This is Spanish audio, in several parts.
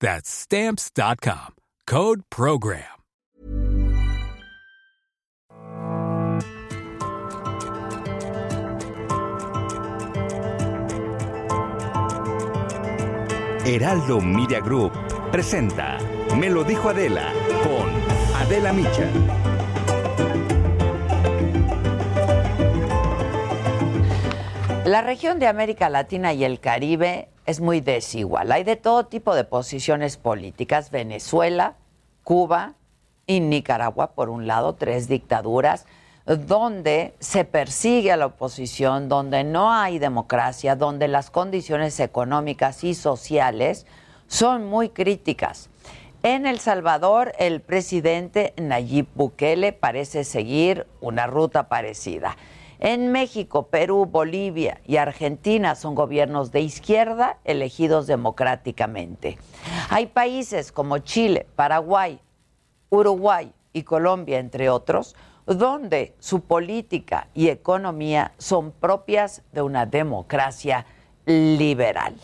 That's stamps.com. Code program. Heraldo Media Group presenta Me lo dijo Adela con Adela Micha. La región de América Latina y el Caribe es muy desigual. Hay de todo tipo de posiciones políticas. Venezuela, Cuba y Nicaragua, por un lado, tres dictaduras donde se persigue a la oposición, donde no hay democracia, donde las condiciones económicas y sociales son muy críticas. En El Salvador, el presidente Nayib Bukele parece seguir una ruta parecida. En México, Perú, Bolivia y Argentina son gobiernos de izquierda elegidos democráticamente. Hay países como Chile, Paraguay, Uruguay y Colombia, entre otros, donde su política y economía son propias de una democracia liberal.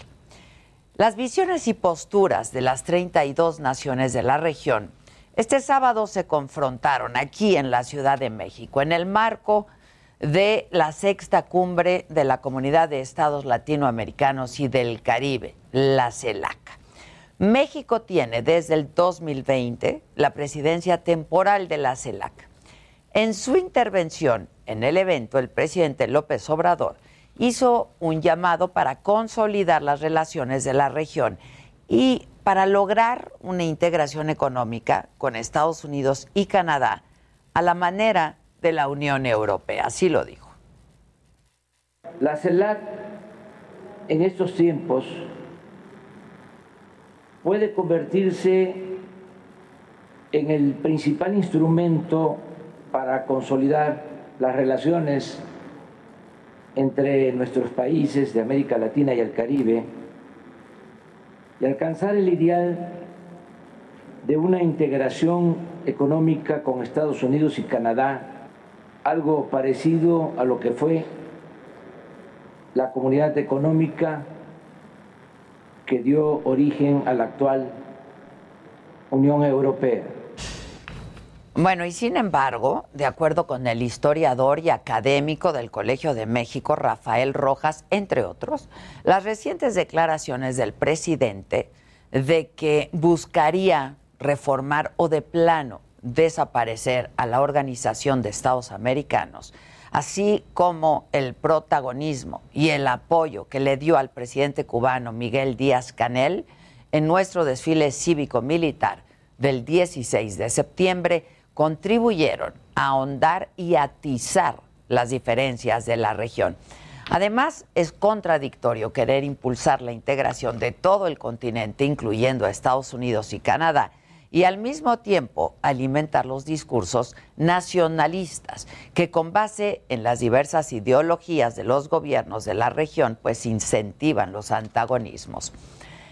Las visiones y posturas de las 32 naciones de la región este sábado se confrontaron aquí en la Ciudad de México en el marco de la sexta cumbre de la Comunidad de Estados Latinoamericanos y del Caribe, la CELAC. México tiene desde el 2020 la presidencia temporal de la CELAC. En su intervención en el evento, el presidente López Obrador hizo un llamado para consolidar las relaciones de la región y para lograr una integración económica con Estados Unidos y Canadá a la manera de la Unión Europea. Así lo dijo. La CELAC en estos tiempos puede convertirse en el principal instrumento para consolidar las relaciones entre nuestros países de América Latina y el Caribe y alcanzar el ideal de una integración económica con Estados Unidos y Canadá algo parecido a lo que fue la comunidad económica que dio origen a la actual Unión Europea. Bueno, y sin embargo, de acuerdo con el historiador y académico del Colegio de México, Rafael Rojas, entre otros, las recientes declaraciones del presidente de que buscaría reformar o de plano desaparecer a la Organización de Estados Americanos, así como el protagonismo y el apoyo que le dio al presidente cubano Miguel Díaz Canel en nuestro desfile cívico-militar del 16 de septiembre, contribuyeron a ahondar y atizar las diferencias de la región. Además, es contradictorio querer impulsar la integración de todo el continente, incluyendo a Estados Unidos y Canadá, y al mismo tiempo alimentar los discursos nacionalistas que con base en las diversas ideologías de los gobiernos de la región pues incentivan los antagonismos.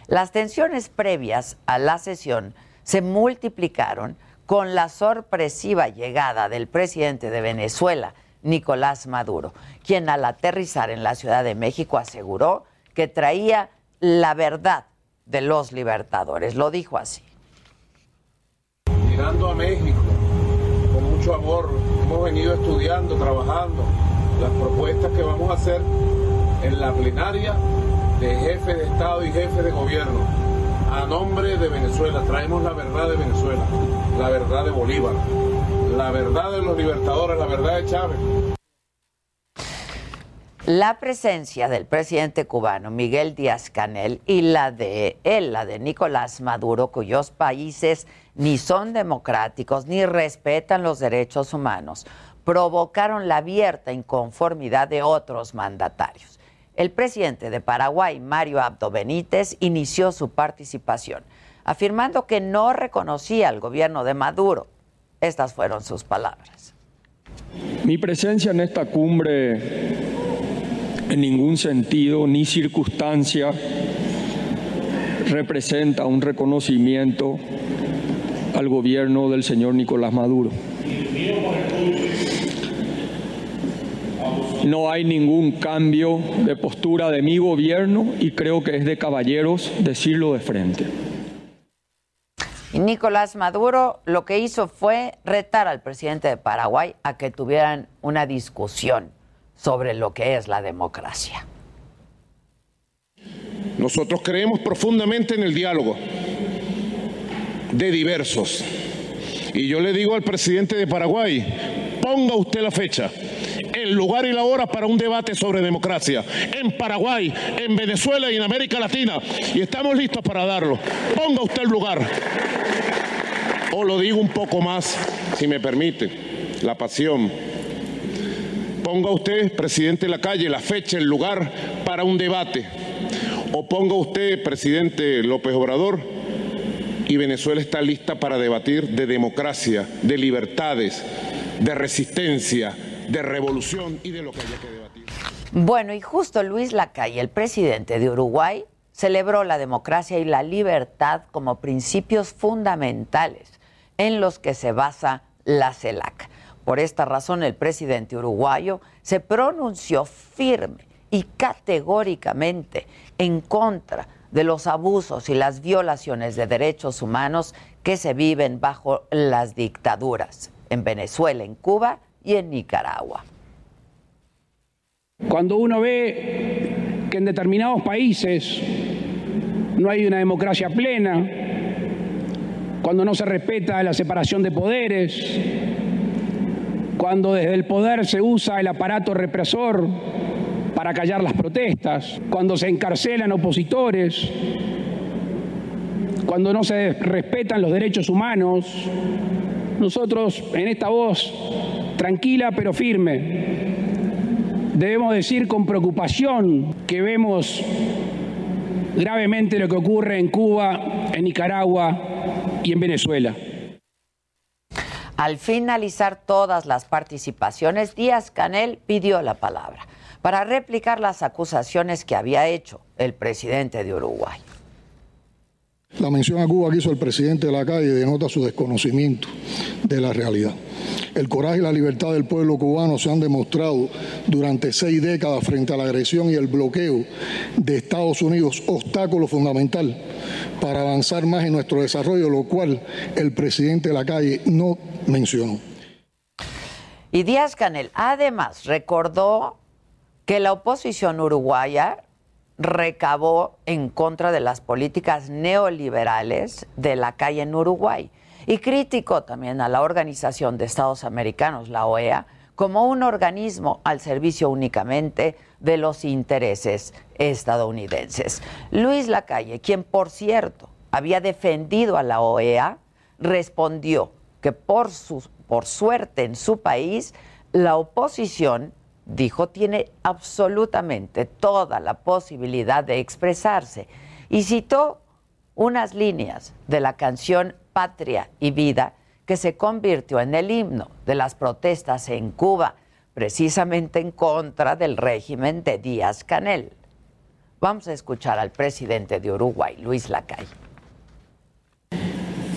Las tensiones previas a la sesión se multiplicaron con la sorpresiva llegada del presidente de Venezuela, Nicolás Maduro, quien al aterrizar en la Ciudad de México aseguró que traía la verdad de los libertadores. Lo dijo así a México con mucho amor. Hemos venido estudiando, trabajando las propuestas que vamos a hacer en la plenaria de jefe de Estado y jefe de gobierno. A nombre de Venezuela, traemos la verdad de Venezuela, la verdad de Bolívar, la verdad de los libertadores, la verdad de Chávez. La presencia del presidente cubano Miguel Díaz Canel y la de él, la de Nicolás Maduro, cuyos países ni son democráticos ni respetan los derechos humanos, provocaron la abierta inconformidad de otros mandatarios. El presidente de Paraguay, Mario Abdo Benítez, inició su participación, afirmando que no reconocía al gobierno de Maduro. Estas fueron sus palabras. Mi presencia en esta cumbre en ningún sentido ni circunstancia representa un reconocimiento al gobierno del señor Nicolás Maduro. No hay ningún cambio de postura de mi gobierno y creo que es de caballeros decirlo de frente. Nicolás Maduro lo que hizo fue retar al presidente de Paraguay a que tuvieran una discusión sobre lo que es la democracia. Nosotros creemos profundamente en el diálogo de diversos. Y yo le digo al presidente de Paraguay, ponga usted la fecha, el lugar y la hora para un debate sobre democracia en Paraguay, en Venezuela y en América Latina. Y estamos listos para darlo. Ponga usted el lugar. O lo digo un poco más, si me permite, la pasión. Ponga usted, presidente de la calle, la fecha, el lugar para un debate. O ponga usted, presidente López Obrador, y Venezuela está lista para debatir de democracia, de libertades, de resistencia, de revolución y de lo que haya que debatir. Bueno, y justo Luis Lacalle, el presidente de Uruguay, celebró la democracia y la libertad como principios fundamentales en los que se basa la CELAC. Por esta razón, el presidente uruguayo se pronunció firme y categóricamente en contra de los abusos y las violaciones de derechos humanos que se viven bajo las dictaduras en Venezuela, en Cuba y en Nicaragua. Cuando uno ve que en determinados países no hay una democracia plena, cuando no se respeta la separación de poderes, cuando desde el poder se usa el aparato represor para callar las protestas, cuando se encarcelan opositores, cuando no se respetan los derechos humanos, nosotros en esta voz tranquila pero firme debemos decir con preocupación que vemos gravemente lo que ocurre en Cuba, en Nicaragua y en Venezuela. Al finalizar todas las participaciones, Díaz Canel pidió la palabra para replicar las acusaciones que había hecho el presidente de Uruguay. La mención a Cuba que hizo el presidente de la calle denota su desconocimiento de la realidad. El coraje y la libertad del pueblo cubano se han demostrado durante seis décadas frente a la agresión y el bloqueo de Estados Unidos, obstáculo fundamental para avanzar más en nuestro desarrollo, lo cual el presidente de la calle no mencionó. Y Díaz Canel además recordó que la oposición uruguaya recabó en contra de las políticas neoliberales de la calle en Uruguay y criticó también a la Organización de Estados Americanos, la OEA, como un organismo al servicio únicamente de los intereses estadounidenses. Luis Lacalle, quien por cierto había defendido a la OEA, respondió que por, su, por suerte en su país la oposición dijo, tiene absolutamente toda la posibilidad de expresarse. Y citó unas líneas de la canción Patria y Vida que se convirtió en el himno de las protestas en Cuba, precisamente en contra del régimen de Díaz Canel. Vamos a escuchar al presidente de Uruguay, Luis Lacalle.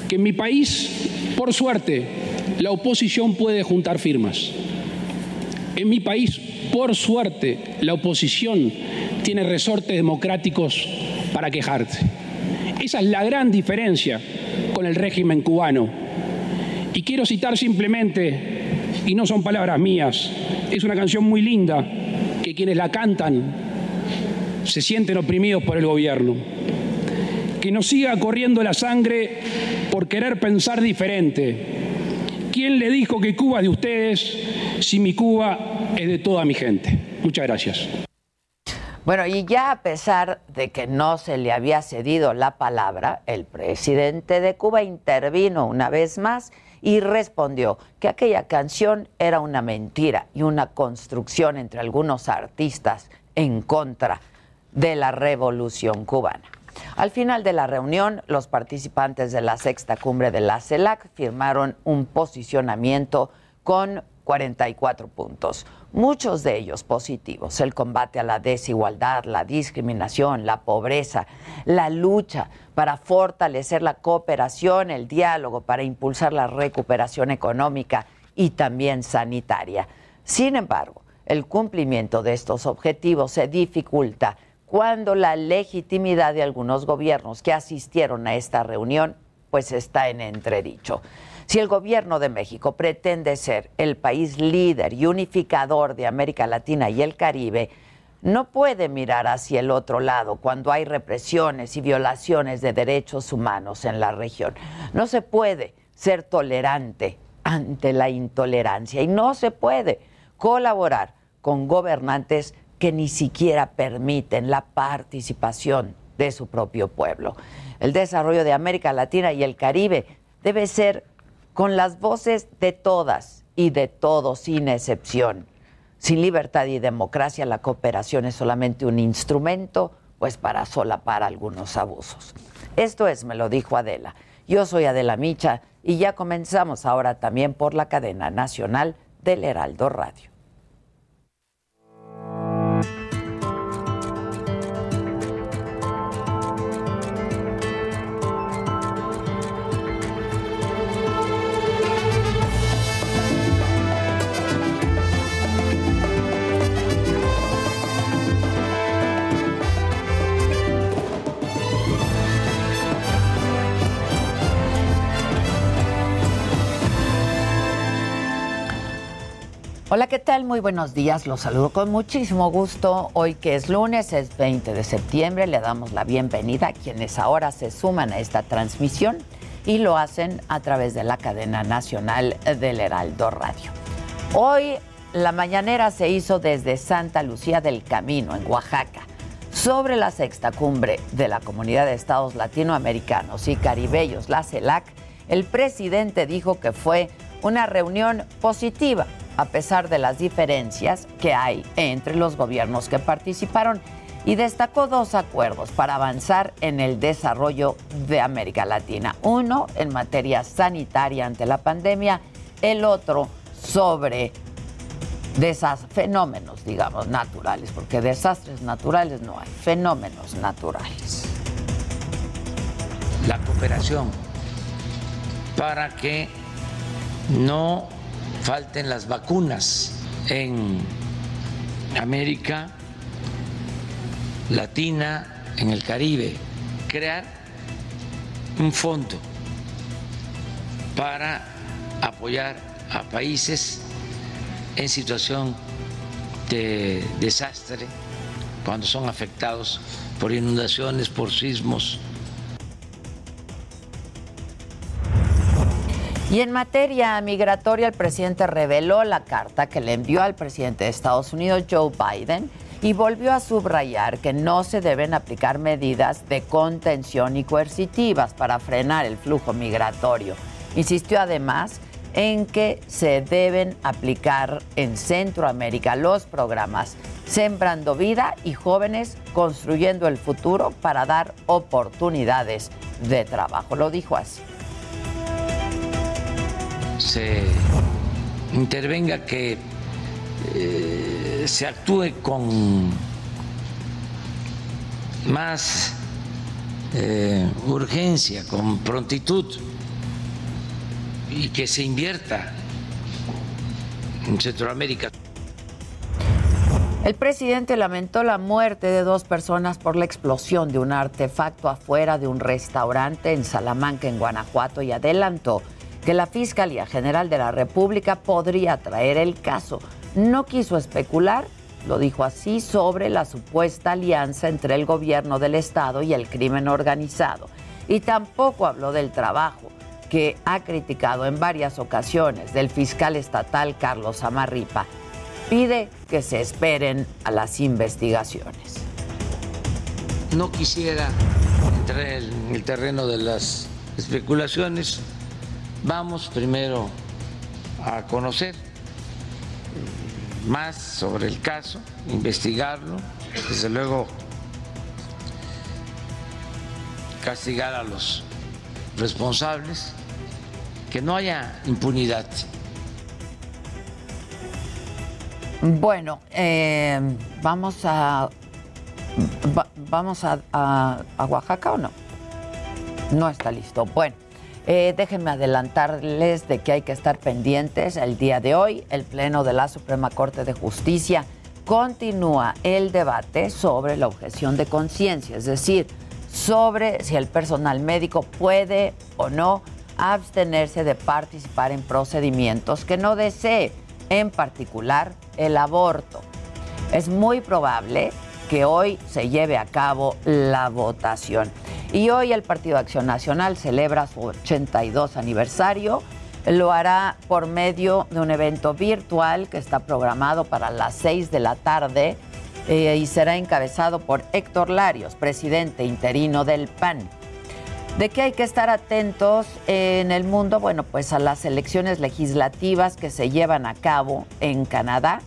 Que en mi país, por suerte, la oposición puede juntar firmas en mi país, por suerte, la oposición tiene resortes democráticos para quejarse. Esa es la gran diferencia con el régimen cubano. Y quiero citar simplemente, y no son palabras mías, es una canción muy linda que quienes la cantan se sienten oprimidos por el gobierno. Que nos siga corriendo la sangre por querer pensar diferente ¿Quién le dijo que Cuba es de ustedes si mi Cuba es de toda mi gente? Muchas gracias. Bueno, y ya a pesar de que no se le había cedido la palabra, el presidente de Cuba intervino una vez más y respondió que aquella canción era una mentira y una construcción entre algunos artistas en contra de la revolución cubana. Al final de la reunión, los participantes de la sexta cumbre de la CELAC firmaron un posicionamiento con 44 puntos muchos de ellos positivos, el combate a la desigualdad, la discriminación, la pobreza, la lucha para fortalecer la cooperación, el diálogo, para impulsar la recuperación económica y también sanitaria. Sin embargo, el cumplimiento de estos objetivos se dificulta cuando la legitimidad de algunos gobiernos que asistieron a esta reunión pues está en entredicho. Si el gobierno de México pretende ser el país líder y unificador de América Latina y el Caribe, no puede mirar hacia el otro lado cuando hay represiones y violaciones de derechos humanos en la región. No se puede ser tolerante ante la intolerancia y no se puede colaborar con gobernantes que ni siquiera permiten la participación de su propio pueblo. El desarrollo de América Latina y el Caribe debe ser con las voces de todas y de todos, sin excepción. Sin libertad y democracia, la cooperación es solamente un instrumento, pues para solapar algunos abusos. Esto es, me lo dijo Adela. Yo soy Adela Micha y ya comenzamos ahora también por la cadena nacional del Heraldo Radio. Hola, ¿qué tal? Muy buenos días. Los saludo con muchísimo gusto. Hoy que es lunes, es 20 de septiembre, le damos la bienvenida a quienes ahora se suman a esta transmisión y lo hacen a través de la cadena nacional del Heraldo Radio. Hoy la mañanera se hizo desde Santa Lucía del Camino, en Oaxaca, sobre la sexta cumbre de la Comunidad de Estados Latinoamericanos y Caribeños, la CELAC. El presidente dijo que fue una reunión positiva a pesar de las diferencias que hay entre los gobiernos que participaron y destacó dos acuerdos para avanzar en el desarrollo de América Latina. Uno en materia sanitaria ante la pandemia, el otro sobre fenómenos, digamos, naturales, porque desastres naturales no hay, fenómenos naturales. La cooperación para que no falten las vacunas en América Latina, en el Caribe, crear un fondo para apoyar a países en situación de desastre, cuando son afectados por inundaciones, por sismos, Y en materia migratoria, el presidente reveló la carta que le envió al presidente de Estados Unidos, Joe Biden, y volvió a subrayar que no se deben aplicar medidas de contención y coercitivas para frenar el flujo migratorio. Insistió además en que se deben aplicar en Centroamérica los programas Sembrando Vida y Jóvenes Construyendo el Futuro para dar oportunidades de trabajo. Lo dijo así se intervenga, que eh, se actúe con más eh, urgencia, con prontitud y que se invierta en Centroamérica. El presidente lamentó la muerte de dos personas por la explosión de un artefacto afuera de un restaurante en Salamanca, en Guanajuato, y adelantó que la Fiscalía General de la República podría traer el caso. No quiso especular, lo dijo así, sobre la supuesta alianza entre el gobierno del Estado y el crimen organizado. Y tampoco habló del trabajo que ha criticado en varias ocasiones del fiscal estatal Carlos Amarripa. Pide que se esperen a las investigaciones. No quisiera entrar en el terreno de las especulaciones. Vamos primero a conocer más sobre el caso, investigarlo, desde luego castigar a los responsables, que no haya impunidad. Bueno, eh, vamos a vamos a, a, Oaxaca o no. No está listo. Bueno, eh, déjenme adelantarles de que hay que estar pendientes. El día de hoy, el Pleno de la Suprema Corte de Justicia continúa el debate sobre la objeción de conciencia, es decir, sobre si el personal médico puede o no abstenerse de participar en procedimientos que no desee, en particular el aborto. Es muy probable que hoy se lleve a cabo la votación. Y hoy el Partido Acción Nacional celebra su 82 aniversario. Lo hará por medio de un evento virtual que está programado para las 6 de la tarde eh, y será encabezado por Héctor Larios, presidente interino del PAN. ¿De qué hay que estar atentos en el mundo? Bueno, pues a las elecciones legislativas que se llevan a cabo en Canadá,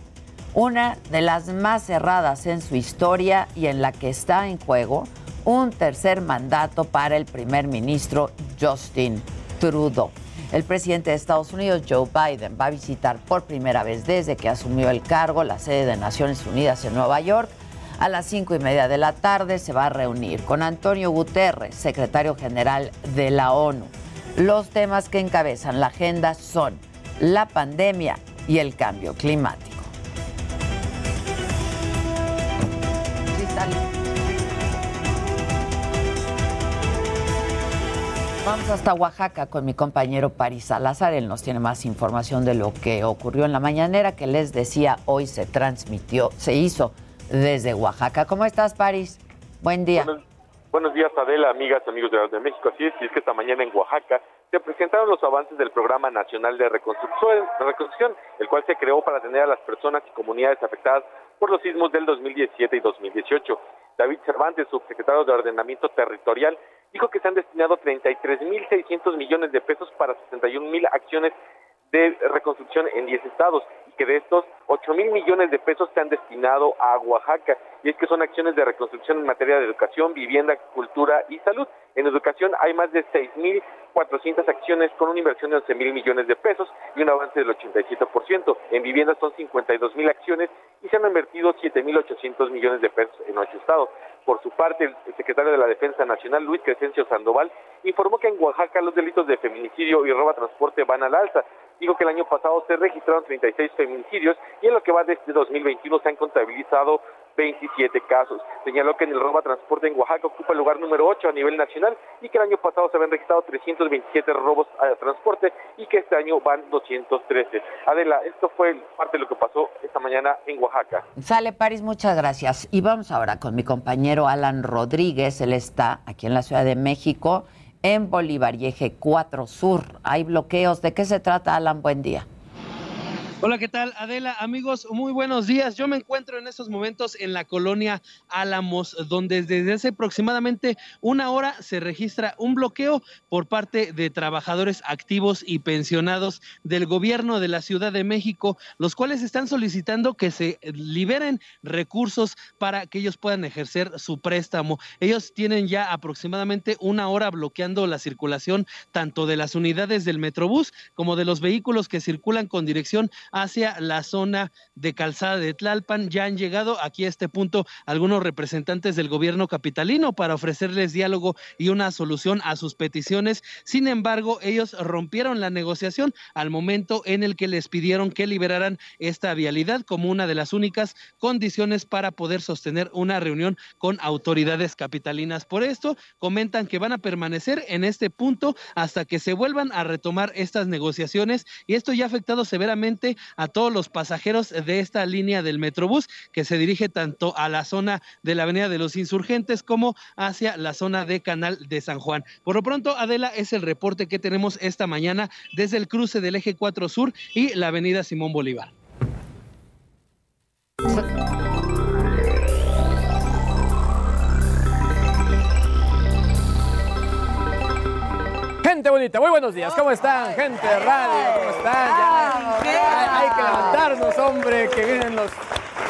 una de las más cerradas en su historia y en la que está en juego un tercer mandato para el primer ministro Justin Trudeau. El presidente de Estados Unidos, Joe Biden, va a visitar por primera vez desde que asumió el cargo la sede de Naciones Unidas en Nueva York. A las cinco y media de la tarde se va a reunir con Antonio Guterres, secretario general de la ONU. Los temas que encabezan la agenda son la pandemia y el cambio climático. Vamos hasta Oaxaca con mi compañero Paris Salazar. Él nos tiene más información de lo que ocurrió en la mañanera que les decía hoy se transmitió, se hizo desde Oaxaca. ¿Cómo estás, Paris? Buen día. Buenos, días, Adela, amigas, amigos de, de México. Así es, y es que esta mañana en Oaxaca se presentaron los avances del Programa Nacional de Reconstrucción, el cual se creó para atender a las personas y comunidades afectadas por los sismos del 2017 y 2018. David Cervantes, subsecretario de Ordenamiento Territorial, dijo que se han destinado 33.600 millones de pesos para 61.000 acciones de reconstrucción en 10 estados y que de estos 8 mil millones de pesos se han destinado a Oaxaca y es que son acciones de reconstrucción en materia de educación, vivienda, cultura y salud. En educación hay más de 6 mil 400 acciones con una inversión de 11 mil millones de pesos y un avance del 87%. En vivienda son 52 mil acciones y se han invertido 7 mil 800 millones de pesos en ocho estados. Por su parte, el secretario de la Defensa Nacional, Luis Crescencio Sandoval, informó que en Oaxaca los delitos de feminicidio y roba transporte van al alza. Dijo que el año pasado se registraron 36 feminicidios y en lo que va desde 2021 se han contabilizado 27 casos. Señaló que en el robo transporte en Oaxaca ocupa el lugar número 8 a nivel nacional y que el año pasado se habían registrado 327 robos a transporte y que este año van 213. Adela, esto fue parte de lo que pasó esta mañana en Oaxaca. Sale París, muchas gracias. Y vamos ahora con mi compañero Alan Rodríguez. Él está aquí en la Ciudad de México, en Bolívar y Eje 4 Sur. Hay bloqueos. ¿De qué se trata, Alan? Buen día. Hola, ¿qué tal? Adela, amigos, muy buenos días. Yo me encuentro en estos momentos en la colonia Álamos, donde desde hace aproximadamente una hora se registra un bloqueo por parte de trabajadores activos y pensionados del gobierno de la Ciudad de México, los cuales están solicitando que se liberen recursos para que ellos puedan ejercer su préstamo. Ellos tienen ya aproximadamente una hora bloqueando la circulación tanto de las unidades del Metrobús como de los vehículos que circulan con dirección hacia la zona de calzada de Tlalpan. Ya han llegado aquí a este punto algunos representantes del gobierno capitalino para ofrecerles diálogo y una solución a sus peticiones. Sin embargo, ellos rompieron la negociación al momento en el que les pidieron que liberaran esta vialidad como una de las únicas condiciones para poder sostener una reunión con autoridades capitalinas. Por esto, comentan que van a permanecer en este punto hasta que se vuelvan a retomar estas negociaciones y esto ya ha afectado severamente a todos los pasajeros de esta línea del Metrobús que se dirige tanto a la zona de la Avenida de los Insurgentes como hacia la zona de Canal de San Juan. Por lo pronto, Adela, es el reporte que tenemos esta mañana desde el cruce del eje 4 Sur y la Avenida Simón Bolívar. Gente bonita, muy buenos días. ¿Cómo están? Gente de radio, ¿cómo están? Ya, hay que levantarnos, hombre, que vienen los,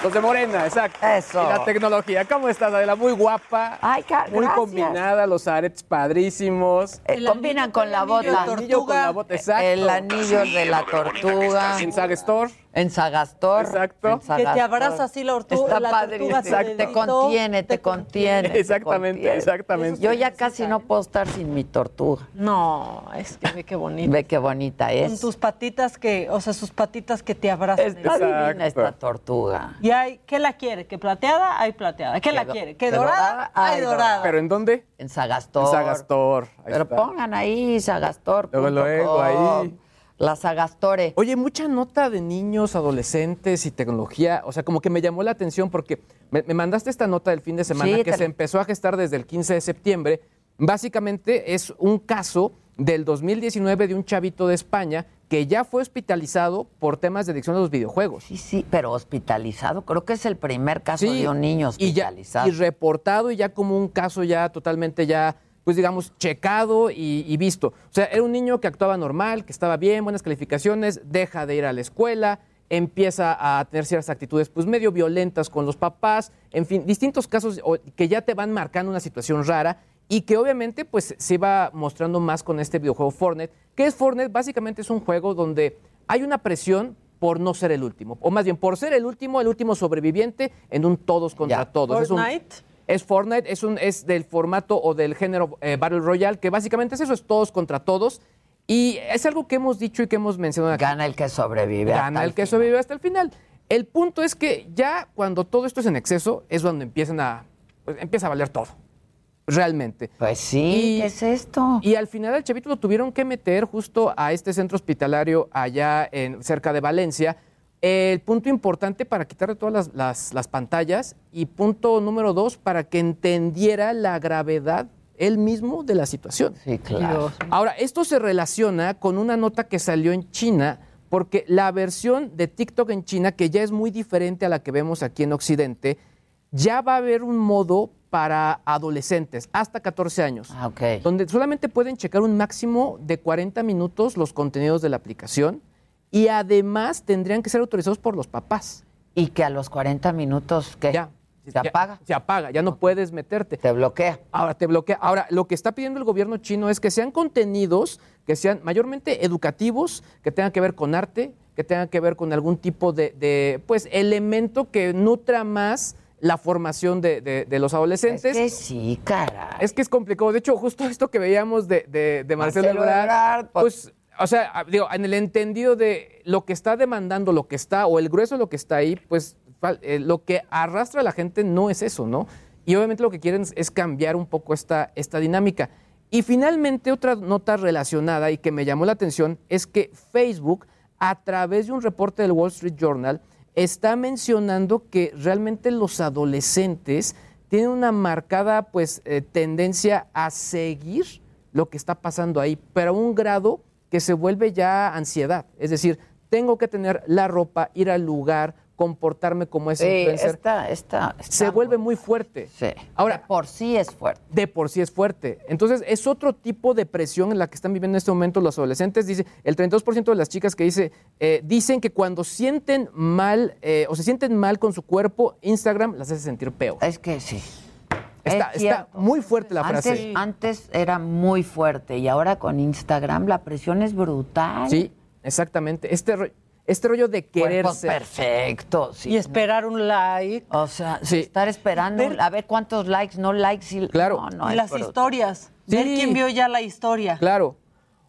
los de Morena, exacto. Eso. Y la tecnología. ¿Cómo estás, Adela? Muy guapa. Ay, Muy gracias. combinada, los aretes padrísimos. Eh, combinan con la bota. El anillo con la bota, exacto. El anillo de la tortuga. En Saga Store. En Sagastor. Exacto. En Que te abraza así la tortuga. Está la padre. tortuga su Te contiene, te contiene. te Exactamente, contiene. exactamente. Yo ya casi no puedo estar sin mi tortuga. No, es que ve qué bonito. Ve qué bonita Con es. tus patitas que, o sea, sus patitas que te abrazan. Está divina esta tortuga. Y hay, ¿qué la quiere? ¿Que plateada? Hay plateada. ¿Qué la quiere? ¿Que dorada? dorada? Hay dorada. dorada. ¿Pero en dónde? En Sagastor. En Sagastor. Ahí Pero está. pongan ahí Sagastor. Luego, luego, ahí. La Sagastore. Oye, mucha nota de niños, adolescentes y tecnología. O sea, como que me llamó la atención porque me, me mandaste esta nota del fin de semana Sí, que te- se empezó a gestar desde el 15 de septiembre. Básicamente es un caso del 2019 de un chavito de España que ya fue hospitalizado por temas de adicción a los videojuegos. Sí, sí, pero hospitalizado. Creo que es el primer caso Sí, de un niño y ya y reportado y ya como un caso ya totalmente ya pues digamos checado y, y visto. O sea, era un niño que actuaba normal, que estaba bien, buenas calificaciones, deja de ir a la escuela, empieza a tener ciertas actitudes pues medio violentas con los papás, en fin, distintos casos que ya te van marcando una situación rara y que obviamente pues se va mostrando más con este videojuego Fortnite. ¿Qué es Fortnite? Básicamente es un juego donde hay una presión por no ser el último, o más bien por ser el último, el último sobreviviente en un todos contra todos. Es un- Fortnite. Es Fortnite, es, un, es del formato o del género eh, Battle Royale, que básicamente es eso, es todos contra todos. Y es algo que hemos dicho y que hemos mencionado aquí. Gana el que sobrevive. Gana hasta el que sobrevive hasta el final. El punto es que ya cuando todo esto es en exceso, es cuando empiezan a, pues, empieza a valer todo. Realmente. Pues sí, ¿qué es esto? Y al final al chavito lo tuvieron que meter justo a este centro hospitalario allá en, cerca de Valencia. El punto importante para quitarle todas las, las- las pantallas y punto número dos para que entendiera la gravedad él mismo de la situación. Sí, claro. Ahora, esto se relaciona con una nota que salió en China, porque la versión de TikTok en China, que ya es muy diferente a la que vemos aquí en Occidente, ya va a haber un modo para adolescentes hasta 14 años, Ah, donde solamente pueden checar un máximo de 40 minutos los contenidos de la aplicación y además tendrían que ser autorizados por los papás. Y que a los 40 minutos, ¿qué? Ya. ¿Se Ya- apaga? Se apaga, ya no puedes meterte. Te bloquea. Ahora te bloquea. Ahora, lo que está pidiendo el gobierno chino es que sean contenidos que sean mayormente educativos, que tengan que ver con arte, que tengan que ver con algún tipo de, de, pues, elemento que nutra más la formación de, de- de los adolescentes. Es que sí, caray. Es que es complicado. De hecho, justo esto que veíamos de, de, Marcelo, Marcelo Ebrard, Ebrard, pues- pues, o sea, ah, digo, en el entendido de lo que está demandando, lo que está, o el grueso de lo que está ahí, pues eh, lo que arrastra a la gente no es eso, ¿no? Y obviamente lo que quieren es cambiar un poco esta, esta dinámica. Y finalmente, otra nota relacionada y que me llamó la atención es que Facebook, a través de un reporte del Wall Street Journal, está mencionando que realmente los adolescentes tienen una marcada pues eh, tendencia a seguir lo que está pasando ahí, pero a un grado que se vuelve ya ansiedad. Es decir, tengo que tener la ropa, ir al lugar, comportarme como ese Sí, influencer. está, está, está se vuelve muy fuerte. Sí. Ahora, De por sí es fuerte. de por sí es fuerte. Entonces, es otro tipo de presión en la que están viviendo en este momento los adolescentes. Dice, el 32% de las chicas que dice, eh, dicen que cuando sienten mal eh, o se sienten mal con su cuerpo, Instagram las hace sentir peor. Es que sí. Está, Es está muy fuerte la Antes, frase. antes era muy fuerte y ahora con Instagram la presión es brutal. Sí, exactamente. Este, ro- este rollo de Cuerpos quererse. perfectos. sí. Y esperar un like. O sea, Sí. estar esperando Ver- a ver cuántos likes, no likes. Y, Claro. No, no, y las brutal. historias. Ver quién vio ya la historia. Claro.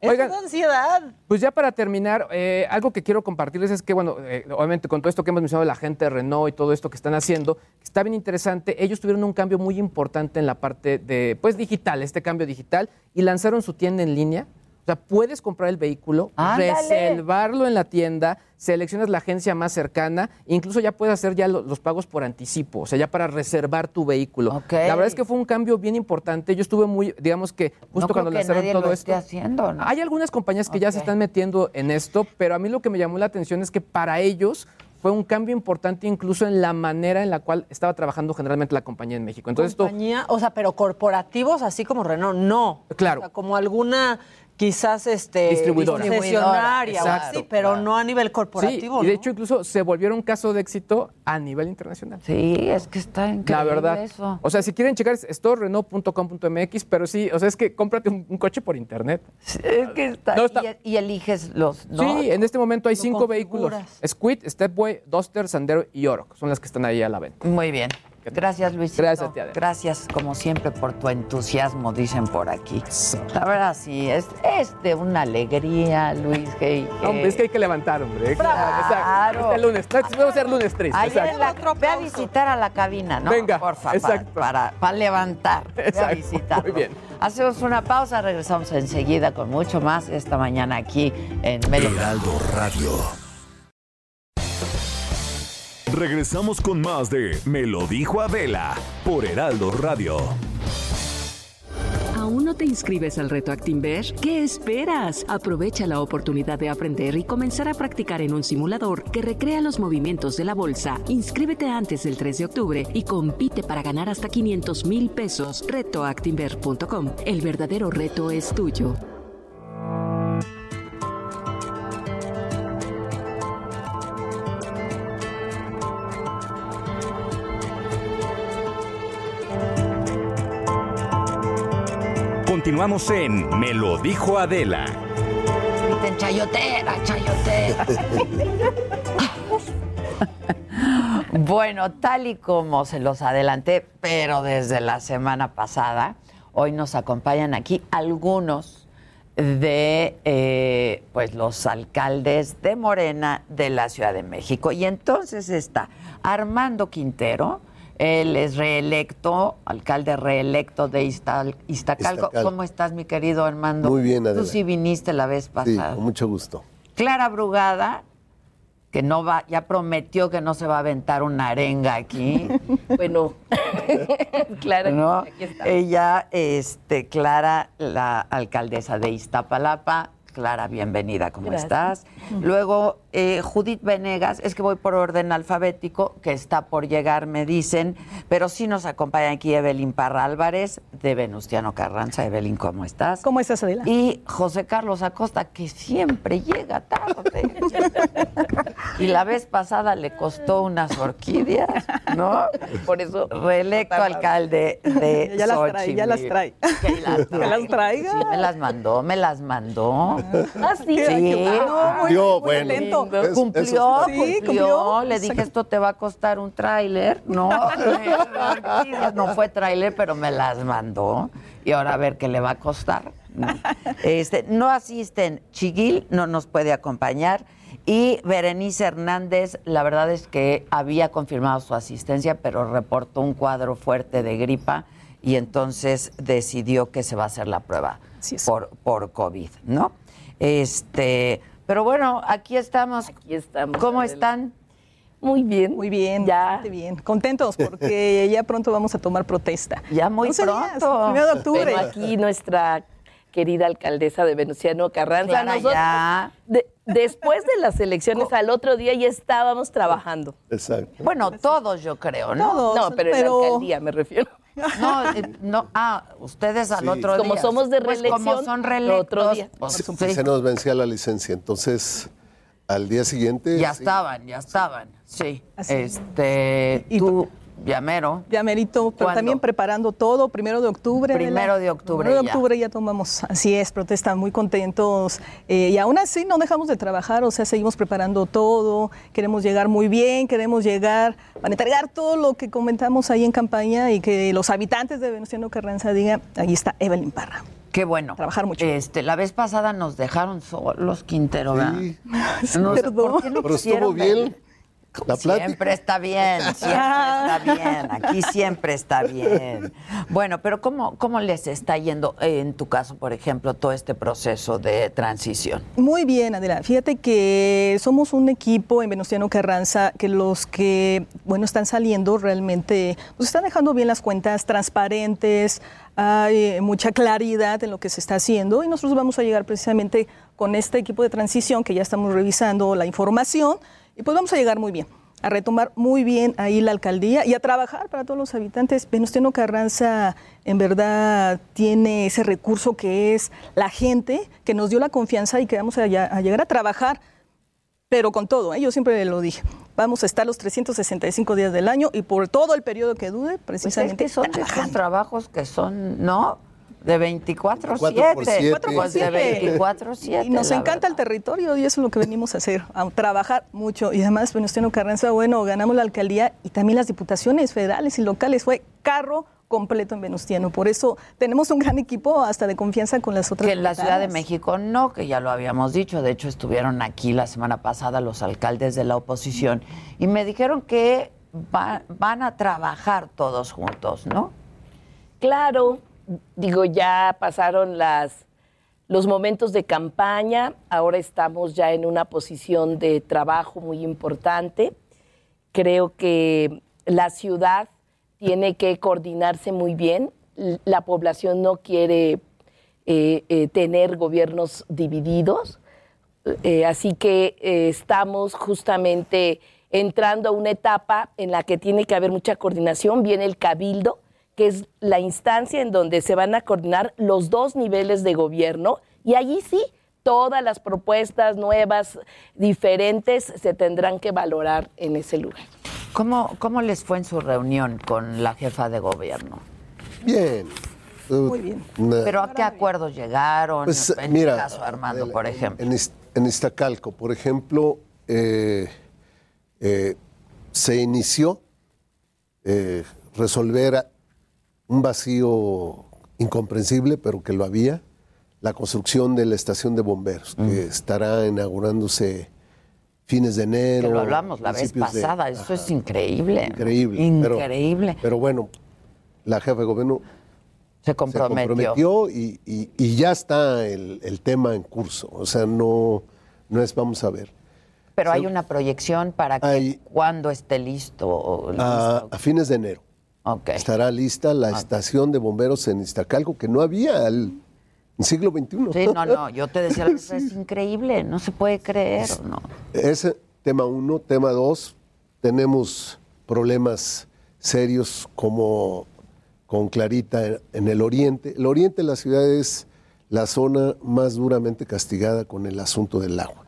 Es Oigan, una ansiedad. Pues ya para terminar, eh, algo que quiero compartirles es que, bueno, eh, obviamente con todo esto que hemos mencionado de la gente de Renault y todo esto que están haciendo, está bien interesante. Ellos tuvieron un cambio muy importante en la parte de, pues, digital, este cambio digital, y lanzaron su tienda en línea. O sea, puedes comprar el vehículo, Ándale. reservarlo en la tienda, seleccionas la agencia más cercana, incluso ya puedes hacer ya lo- los pagos por anticipo, o sea, ya para reservar tu vehículo. La verdad es que fue un cambio bien importante. Yo estuve muy, digamos que justo no cuando lanzaron todo lo esto. esté haciendo, ¿no? Hay algunas compañías que ya se están metiendo en esto, pero a mí lo que me llamó la atención es que para ellos fue un cambio importante incluso en la manera en la cual estaba trabajando generalmente la compañía en México. Entonces esto Compañía, o sea, pero corporativos así como Renault, no. Claro. O sea, como alguna quizás este Distribuidora. concesionaria o Exacto. así, pero no a nivel corporativo. Sí, y de ¿no? hecho incluso se volvieron un caso de éxito a nivel internacional. Sí, es que está increíble La verdad. eso. O sea, si quieren checar es storerenault.com.mx, pero sí, o sea, es que cómprate un, un coche por internet. Es que está, No, está- Y, y eliges los, ¿no? Sí, en este momento hay Lo cinco vehículos. Squid, Stepway, Duster, Sandero y Oroc. Son las que están ahí a la venta. Muy bien. Gracias, Luisito. Gracias a ti, Adela. Gracias, como siempre, por tu entusiasmo, dicen por aquí. La verdad, sí, es, es de una alegría, Luis. Que, que- Hombre, es que hay que levantar, hombre. Claro. Exacto. Este lunes. Vamos a ser lunes triste. Ayer exacto. la- ve a visitar a la cabina, ¿no? Venga, Por favor, exacto. Para, para levantar. Ve a Exacto, visitarlo. muy bien. Hacemos una pausa, regresamos enseguida con mucho más esta mañana aquí en Medio. Heraldo Radio. Regresamos con más de Me lo dijo Adela por Heraldo Radio. ¿Aún no te inscribes al reto Actinver? ¿Qué esperas? Aprovecha la oportunidad de aprender y comenzar a practicar en un simulador que recrea los movimientos de la bolsa. Inscríbete antes del 3 de octubre y compite para ganar hasta 500 mil pesos. Retoactinver.com. El verdadero reto es tuyo. Continuamos en Me lo dijo Adela. Griten chayotera, chayotera. bueno, tal y como se los adelanté, pero desde la semana pasada, hoy nos acompañan aquí algunos de eh, pues los alcaldes de Morena de la Ciudad de México. Y entonces está Armando Quintero, él es reelecto, alcalde reelecto de Iztal- Iztacalco. Iztacal. ¿Cómo estás, mi querido Armando? Muy bien, Tú Adela. sí viniste la vez Sí, pasada. con mucho gusto. Clara Brugada, que no va, ya prometió que no se va a aventar una arenga aquí. Bueno, Clara, ¿no? aquí está. Ella, este, Clara, la alcaldesa de Iztapalapa. Clara, bienvenida, ¿cómo Gracias. estás? Luego, eh, Judith Venegas, es que voy por orden alfabético, que está por llegar, me dicen, pero sí nos acompaña aquí Evelyn Parra Álvarez, de Venustiano Carranza. Evelyn, ¿cómo estás? ¿Cómo estás, Adela? Y José Carlos Acosta, que siempre llega tarde. y la vez pasada le costó unas orquídeas, ¿no? Por eso. Reelecto alcalde de Ya las trae, ya las trae. Que las Que las traiga. Sí, me las mandó, me las mandó. Ah, sí. Sí. No, muy, Yo, muy bueno. atento. Es- Cumplió, Sí, cumplió. cumplió. Le dije, esto te va a costar un tráiler. No, no fue tráiler, pero me las mandó. Y ahora a ver qué le va a costar. No, Este, no asisten. Chiguil no nos puede acompañar. Y Berenice Hernández, la verdad es que había confirmado su asistencia, pero reportó un cuadro fuerte de gripa y entonces decidió que se va a hacer la prueba por, por COVID, ¿no? Este, pero bueno, aquí estamos. Aquí estamos. ¿Cómo Adela. están? Muy bien. Muy bien, Ya. bastante bien. Contentos porque ya pronto vamos a tomar protesta. Ya muy 11 días, pronto. primero de octubre. Pero aquí nuestra querida alcaldesa de Venustiano Carranza. Clara, nosotros, ya. de- después de las elecciones, al otro día ya estábamos trabajando. Exacto. Bueno, todos yo creo, ¿no? Todos, No, pero, en pero- la alcaldía me refiero. No, eh, no, ah, ustedes al Sí. otro día. Como somos de Pues como reelección, son lo reelectos, otro día. pues, Sí, sí, Se nos vencía la licencia, entonces al día siguiente. ya sí, estaban, ya estaban, sí. Así es. Este, Y- tú, Llamero. Ya merito, pero ¿Cuándo? también preparando todo, primero de octubre. Primero de octubre Primero de ya. octubre ya tomamos, así es, protesta, muy contentos. Eh, y aún así no dejamos de trabajar, o sea, seguimos preparando todo, queremos llegar muy bien, queremos llegar para entregar todo lo que comentamos ahí en campaña y que los habitantes de Venustiano Carranza digan, ahí está Evelyn Parra. Qué bueno. Trabajar mucho. Este, la vez pasada nos dejaron solos, Quintero, ¿verdad? Sí. No sé, Perdón. ¿por qué no Pero estuvo bien. venir? La plática. Siempre está bien, siempre está bien. Aquí siempre está bien. Bueno, pero ¿cómo, cómo les está yendo, en tu caso, por ejemplo, todo este proceso de transición? Muy bien, Adela. Fíjate que somos un equipo en Venustiano Carranza que los que, bueno, están saliendo realmente, pues están dejando bien las cuentas transparentes, hay eh, mucha claridad en lo que se está haciendo y nosotros vamos a llegar precisamente con este equipo de transición que ya estamos revisando la información y pues vamos a llegar muy bien a retomar muy bien ahí la alcaldía y a trabajar para todos los habitantes. Venustiano Carranza en verdad tiene ese recurso que es la gente que nos dio la confianza y que vamos a, a llegar a trabajar, pero con todo, ¿eh? yo siempre lo dije. Vamos a estar los 365 días del año y por todo el periodo que dude, Pues es precisamente. que son esos trabajos que son, ¿no? De 24 24 por 7 siete. Pues de 24 7 Y nos encanta el territorio y eso es lo que venimos a hacer, a trabajar mucho. Y además, Venustiano Carranza, bueno, ganamos la alcaldía y también las diputaciones federales y locales. Fue carro completo en Venustiano. Por eso tenemos un gran equipo hasta de confianza con las otras. Que en la Ciudad de. México no, que ya lo habíamos dicho. De hecho, estuvieron aquí la semana pasada los alcaldes de la oposición y me dijeron que va- van a trabajar todos juntos, ¿no? Claro, digo, ya pasaron los momentos de campaña, ahora estamos ya en una posición de trabajo muy importante. Creo que la ciudad tiene que coordinarse muy bien. La población no quiere eh, eh, tener gobiernos divididos. Eh, así que estamos justamente entrando a una etapa en la que tiene que haber mucha coordinación. Viene el cabildo, que es la instancia en donde se van a coordinar los dos niveles de gobierno y allí sí todas las propuestas nuevas, diferentes, se tendrán que valorar en ese lugar. ¿Cómo, ¿Cómo les fue en su reunión con la jefa de gobierno? Bien. Muy bien. ¿Pero a qué acuerdos llegaron? Pues, en mira, el caso Armando, por ejemplo. En, en Iztacalco, por ejemplo, eh, eh, se inició eh, resolver a- un vacío incomprensible, pero que lo había, la construcción de la estación de bomberos, que estará inaugurándose fines de enero. Que lo hablamos la vez de- pasada, eso es increíble. Increíble. pero- Increíble. Pero, bueno, la jefa de gobierno se comprometió. comprometió y, y- y ya está el, el tema en curso. O sea, no, no es vamos a ver. Pero hay una proyección para que cuando esté listo. o A, listo. a fines de enero estará lista la estación de bomberos en Iztacalco, que no había al siglo XXI. Sí, no, no, yo te decía, es increíble, no se puede creer, ¿no? Ese tema uno. Tema dos, tenemos problemas serios como con Clarita en, en el oriente. El oriente de la ciudad es la zona más duramente castigada con el asunto del agua.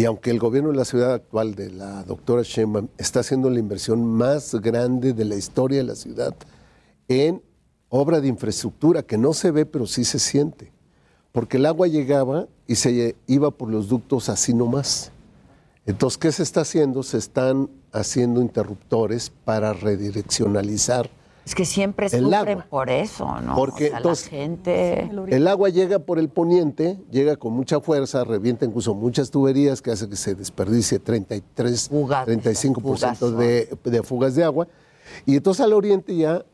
Y aunque el gobierno de la ciudad actual de la doctora Sheinbaum está haciendo la inversión más grande de la historia de la ciudad en obra de infraestructura que no se ve pero sí se siente, porque el agua llegaba y se iba por los ductos así nomás. Entonces, ¿qué se está haciendo? Se están haciendo interruptores para redireccionalizar Es que siempre El sufren agua. por eso, ¿no? Porque O sea, entonces- la gente... El agua llega por el poniente, llega con mucha fuerza, revienta incluso muchas tuberías que hace que se desperdicie 33, 35% de, de fugas de agua. Y entonces al oriente ya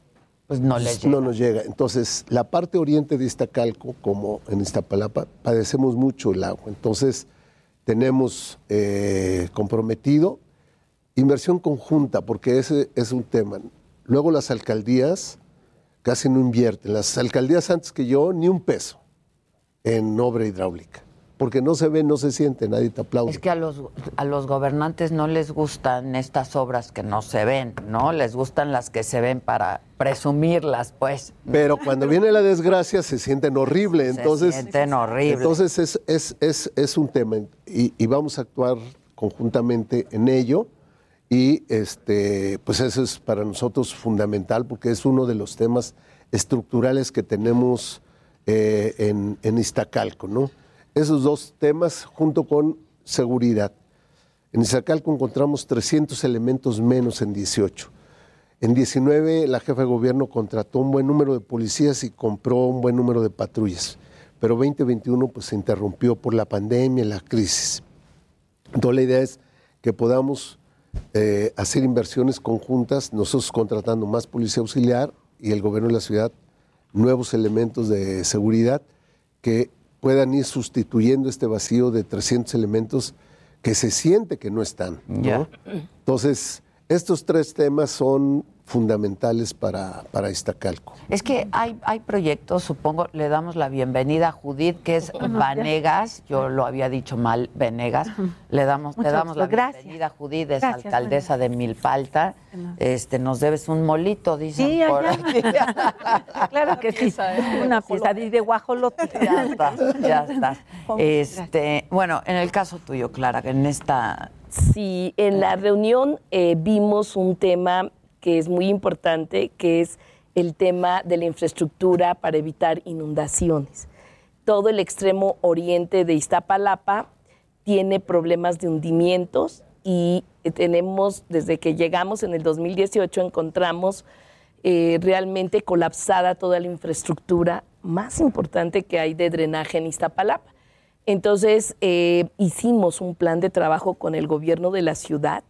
pues no, les no nos llega. Entonces, la parte oriente de Iztacalco, como en Iztapalapa, padecemos mucho el agua. Entonces, tenemos eh, comprometido inversión conjunta, porque ese es un tema. Luego las alcaldías casi no invierten. Las alcaldías antes que yo, ni un peso en obra hidráulica. Porque no se ve, no se siente, nadie te aplaude. Es que a los, a los gobernantes no les gustan estas obras que no se ven, ¿no? Les gustan las que se ven para presumirlas, pues. Pero cuando viene la desgracia se sienten horrible. Se Entonces, sienten horrible. Entonces es, es, es, es un tema y, y vamos a actuar conjuntamente en ello. Y este, pues eso es para nosotros fundamental porque es uno de los temas estructurales que tenemos eh, en, en Iztacalco, ¿no? Esos dos temas junto con seguridad. En Iztacalco encontramos 300 elementos menos en 18. En 19 la jefa de gobierno contrató un buen número de policías y compró un buen número de patrullas. Pero 2021 pues se interrumpió por la pandemia la crisis. Entonces la idea es que podamos eh, hacer inversiones conjuntas, nosotros contratando más policía auxiliar y el gobierno de la ciudad nuevos elementos de seguridad que puedan ir sustituyendo este vacío de 300 elementos que se siente que no están. Entonces, estos tres temas son fundamentales para, para Iztacalco. Es que hay, hay proyectos, supongo, le damos la bienvenida a Judith, que es. Vanegas, yo lo había dicho mal, Venegas. Le damos, le damos la gracias. bienvenida a Judith, es Gracias, alcaldesa de Milpalta. Este, nos debes un molito, dicen Sí, por allá. aquí. Claro que sí. Una pieza de guajolote. Ya está, ya está. Este, bueno, en el caso tuyo, Clara, que en esta Sí, en la reunión eh, vimos un tema que es muy importante, que es el tema de la infraestructura para evitar inundaciones. Todo el extremo oriente de Iztapalapa tiene problemas de hundimientos y tenemos, desde que llegamos en el 2018, encontramos eh, realmente colapsada toda la infraestructura más importante que hay de drenaje en Iztapalapa. Entonces, eh, hicimos un plan de trabajo con el gobierno de la ciudad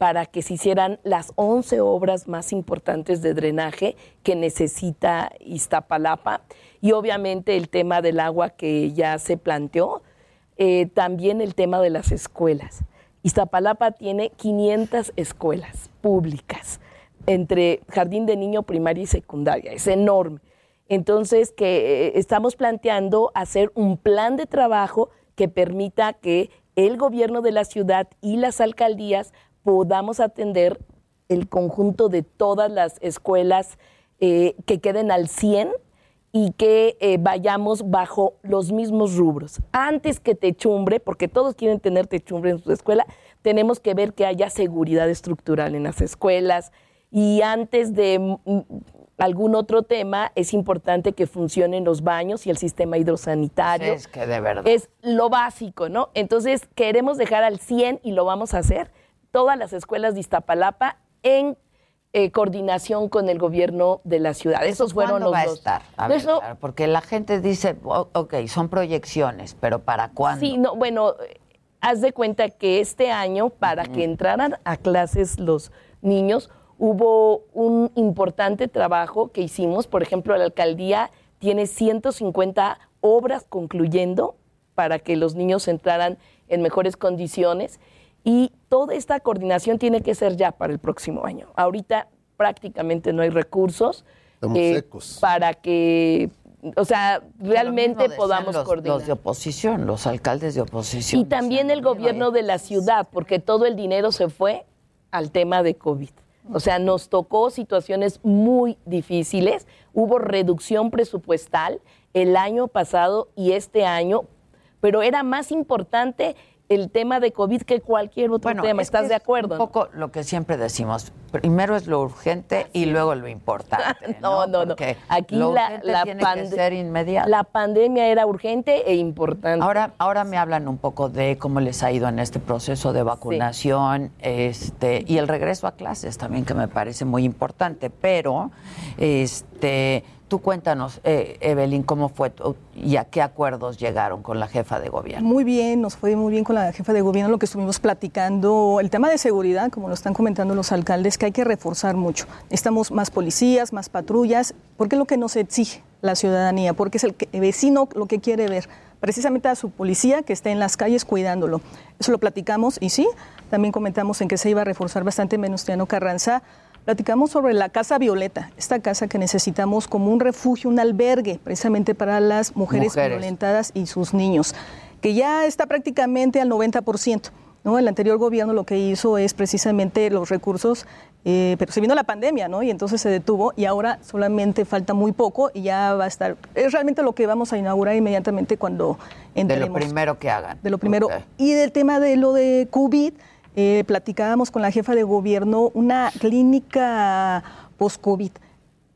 para que se hicieran las 11 obras más importantes de drenaje que necesita Iztapalapa y obviamente el tema del agua que ya se planteó, eh, también el tema de las escuelas. Iztapalapa tiene 500 escuelas públicas entre jardín de niño, primaria y secundaria, es enorme. Entonces, que eh, estamos planteando hacer un plan de trabajo que permita que el gobierno de la ciudad y las alcaldías podamos atender el conjunto de todas las escuelas eh, que queden al 100 y que eh, vayamos bajo los mismos rubros. Antes que techumbre, porque todos quieren tener techumbre en su escuela, tenemos que ver que haya seguridad estructural en las escuelas y antes de mm, algún otro tema, es importante que funcionen los baños y el sistema hidrosanitario. Es que de verdad. Es lo básico, ¿no? Entonces, queremos dejar al 100 y lo vamos a hacer todas las escuelas de Iztapalapa en eh, coordinación con el gobierno de la ciudad. Esos fueron ¿Cuándo los va a dos. estar? A ver, Eso- Clara, porque la gente dice, "O- ok, son proyecciones, pero ¿para cuándo? Sí, no, bueno, haz de cuenta que este año, para que entraran a clases los niños, hubo un importante trabajo que hicimos. Por ejemplo, la alcaldía tiene 150 obras concluyendo para que los niños entraran en mejores condiciones. Y toda esta coordinación tiene que ser ya para el próximo año. Ahorita prácticamente no hay recursos eh, secos. para que, o sea, realmente podamos los, coordinar. Los de oposición, los alcaldes de oposición. Y también el gobierno de la ciudad, porque todo el dinero se fue al tema de COVID. O sea, nos tocó situaciones muy difíciles, hubo reducción presupuestal el año pasado y este año, pero era más importante el tema de COVID que cualquier otro tema. es ¿Estás de acuerdo? Un poco lo que siempre decimos. Primero es lo urgente y luego lo importante. No, no, no. Aquí lo la, la tiene que pande- ser inmediato. la pandemia era urgente e importante. Ahora, ahora me hablan un poco de cómo les ha ido en este proceso de vacunación este, y el regreso a clases también, que me parece muy importante. Pero, este, tú cuéntanos, eh, Evelyn, cómo fue y a qué acuerdos llegaron con la jefa de gobierno. Muy bien, nos fue muy bien con la jefa de gobierno lo que estuvimos platicando. El tema de seguridad, como lo están comentando los alcaldes, que hay que reforzar mucho. Necesitamos más policías, más patrullas, porque es lo que nos exige la ciudadanía, porque es el, vecino lo que quiere ver. Precisamente a su policía que esté en las calles cuidándolo. Eso lo platicamos y sí, también comentamos en que se iba a reforzar bastante Venustiano Carranza. Platicamos sobre la Casa Violeta, esta casa que necesitamos como un refugio, un albergue, precisamente para las mujeres, Mujeres. violentadas y sus niños, que ya está prácticamente al 90%. ¿no? El anterior gobierno lo que hizo es precisamente los recursos, eh, pero se vino la pandemia, ¿no? Y entonces se detuvo y ahora solamente falta muy poco y ya va a estar. Es realmente lo que vamos a inaugurar inmediatamente cuando De entremos. lo primero que hagan. De lo primero. Y del tema de lo de COVID, eh, platicábamos con la jefa de gobierno una clínica post-COVID,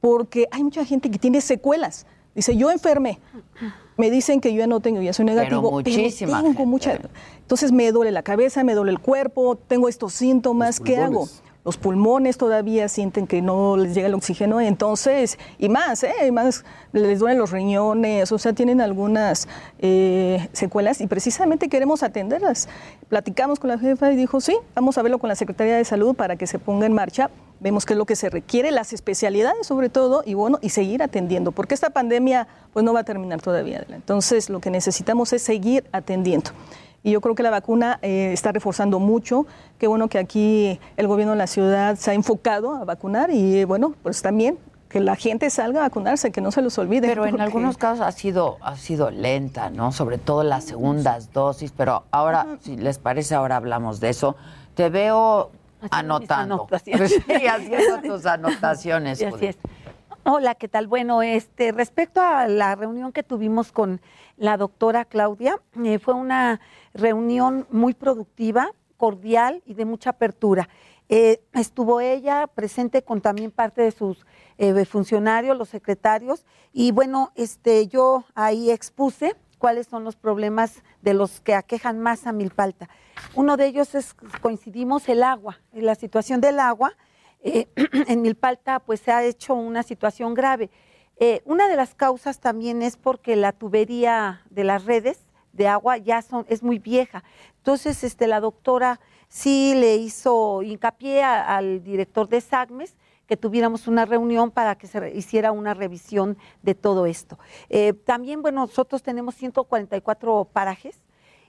porque hay mucha gente que tiene secuelas. Dice, yo enfermé. Me dicen que yo ya no tengo, ya soy negativo. muchísima tengo mucha. Entonces me duele la cabeza, me duele el cuerpo, tengo estos síntomas, ¿qué hago? Los pulmones todavía sienten que no les llega el oxígeno, entonces, y más, ¿eh? Y más les duelen los riñones, o sea, tienen algunas eh, secuelas y precisamente queremos atenderlas. Platicamos con la jefa y dijo, sí, vamos a verlo con la Secretaría de Salud para que se ponga en marcha. Vemos qué es lo que se requiere, las especialidades sobre todo, y bueno, y seguir atendiendo, porque esta pandemia pues no va a terminar todavía. Entonces, lo que necesitamos es seguir atendiendo. Y yo creo que la vacuna eh, está reforzando mucho. Qué bueno que aquí el gobierno de la ciudad se ha enfocado a vacunar y bueno, pues también que la gente salga a vacunarse, que no se los olvide. Pero en algunos casos ha sido, ha sido lenta, ¿no? Sobre todo las segundas dosis, pero ahora, si les parece, ahora hablamos de eso. Te veo anotando. Sí, haciendo tus anotaciones. Sí, así es. Hola, ¿qué tal? Bueno, este, respecto a la reunión que tuvimos con la doctora Claudia, eh, fue una reunión muy productiva, cordial y de mucha apertura. Eh, estuvo ella presente con también parte de sus eh, funcionarios, los secretarios, y bueno, este, yo ahí expuse cuáles son los problemas de los que aquejan más a Milpalta. Uno de ellos es, coincidimos, el agua, la situación del agua. Eh, en Milpalta pues se ha hecho una situación grave. Eh, una de las causas también es porque la tubería de las redes de agua ya son, es muy vieja. Entonces, este, la doctora sí le hizo hincapié a- al director de SAGMES que tuviéramos una reunión para que se hiciera una revisión de todo esto. Eh, también, bueno, nosotros tenemos 144 parajes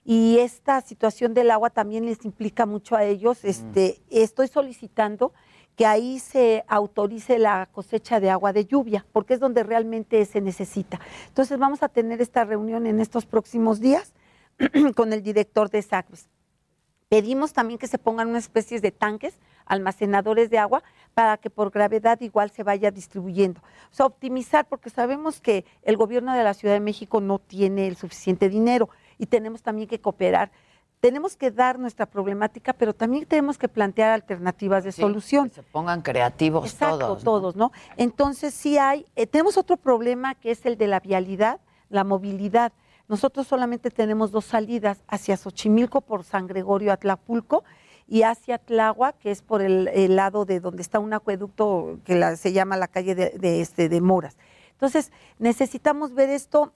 y esta situación del agua también les implica mucho a ellos. Este, estoy solicitando que ahí se autorice la cosecha de agua de lluvia, porque es donde realmente se necesita. Entonces vamos a tener esta reunión en estos próximos días con el director de SACRES. Pedimos también que se pongan unas especies de tanques, almacenadores de agua, para que por gravedad igual se vaya distribuyendo. O sea, optimizar, porque sabemos que el gobierno de la Ciudad de México no tiene el suficiente dinero y tenemos también que cooperar. Tenemos que dar nuestra problemática, pero también tenemos que plantear alternativas de Sí, solución. que se pongan creativos Exacto, todos. ¿no? todos, ¿no? Entonces sí hay, eh, tenemos otro problema que es el de la vialidad, la movilidad. Nosotros solamente tenemos dos salidas, hacia Xochimilco por San Gregorio, Atlapulco, y hacia Tláhuac, que es por el, el lado de donde está un acueducto que la- se llama la calle de, de, este, de Moras. Entonces, necesitamos ver esto.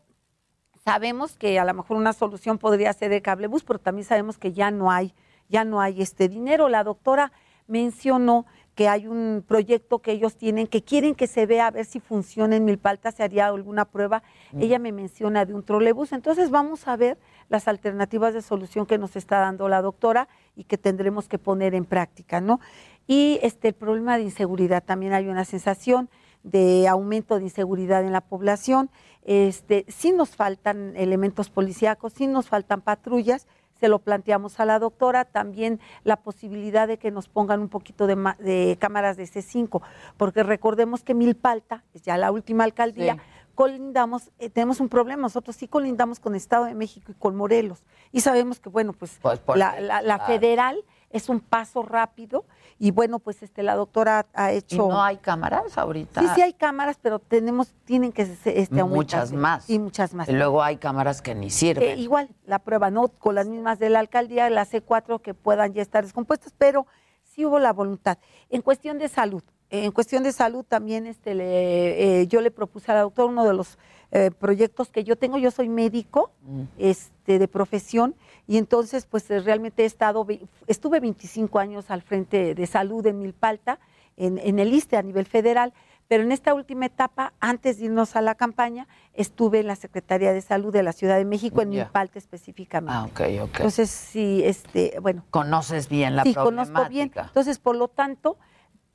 Sabemos que a lo mejor una solución podría ser el cablebús, pero también sabemos que ya no hay, ya no hay este dinero. La doctora mencionó que hay un proyecto que ellos tienen que quieren que se vea a ver si funciona en Milpalta, se haría alguna prueba. Ella me menciona de un trolebús. Entonces vamos a ver las alternativas de solución que nos está dando la doctora y que tendremos que poner en práctica, ¿no? Y este el problema de inseguridad, también hay una sensación de aumento de inseguridad en la población. Este, sí nos faltan elementos policíacos, sí nos faltan patrullas, se lo planteamos a la doctora, también la posibilidad de que nos pongan un poquito de, ma- de cámaras de C5, porque recordemos que Milpalta, es ya la última alcaldía, Sí. colindamos, eh, tenemos un problema, nosotros sí colindamos con Estado de México y con Morelos, y sabemos que, bueno, pues, por la, ley, la- la claro. federal es un paso rápido, y bueno, pues este la doctora ha hecho... ¿Y no hay cámaras ahorita? Sí, sí hay cámaras, pero tenemos, tienen que este, Muchas más. Y muchas más. Y luego hay cámaras que ni Eh, sirven. igual, la prueba, ¿no? Con las mismas de la alcaldía, las C4 que puedan ya estar descompuestas, pero sí hubo la voluntad. En cuestión de salud, eh, en cuestión de salud también este, le, eh, yo le propuse a la doctora uno de los eh, proyectos que yo tengo, yo soy médico Mm. este, de profesión y entonces pues eh, realmente he estado, ve- estuve 25 años al frente de salud en Milpalta, en, en el ISTE a nivel federal, pero en esta última etapa, antes de irnos a la campaña, estuve en la Secretaría de Salud de la Ciudad de México, en Ya. Milpalta específicamente. Ah, ok, ok. Entonces, sí, este, bueno. Conoces bien la sí, problemática. conozco bien. Entonces, por lo tanto,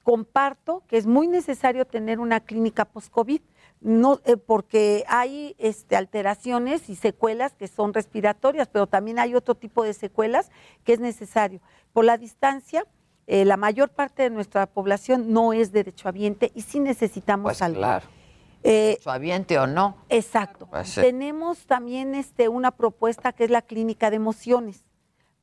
comparto que es muy necesario tener una clínica post-COVID, no, eh, porque hay este, alteraciones y secuelas que son respiratorias, pero también hay otro tipo de secuelas que es necesario. Por la distancia, eh, la mayor parte de nuestra población no es derechohabiente y sí necesitamos Pues algo. claro. Eh, Suaviente o no. Exacto. Pues sí. Tenemos también este, una propuesta que es la clínica de emociones,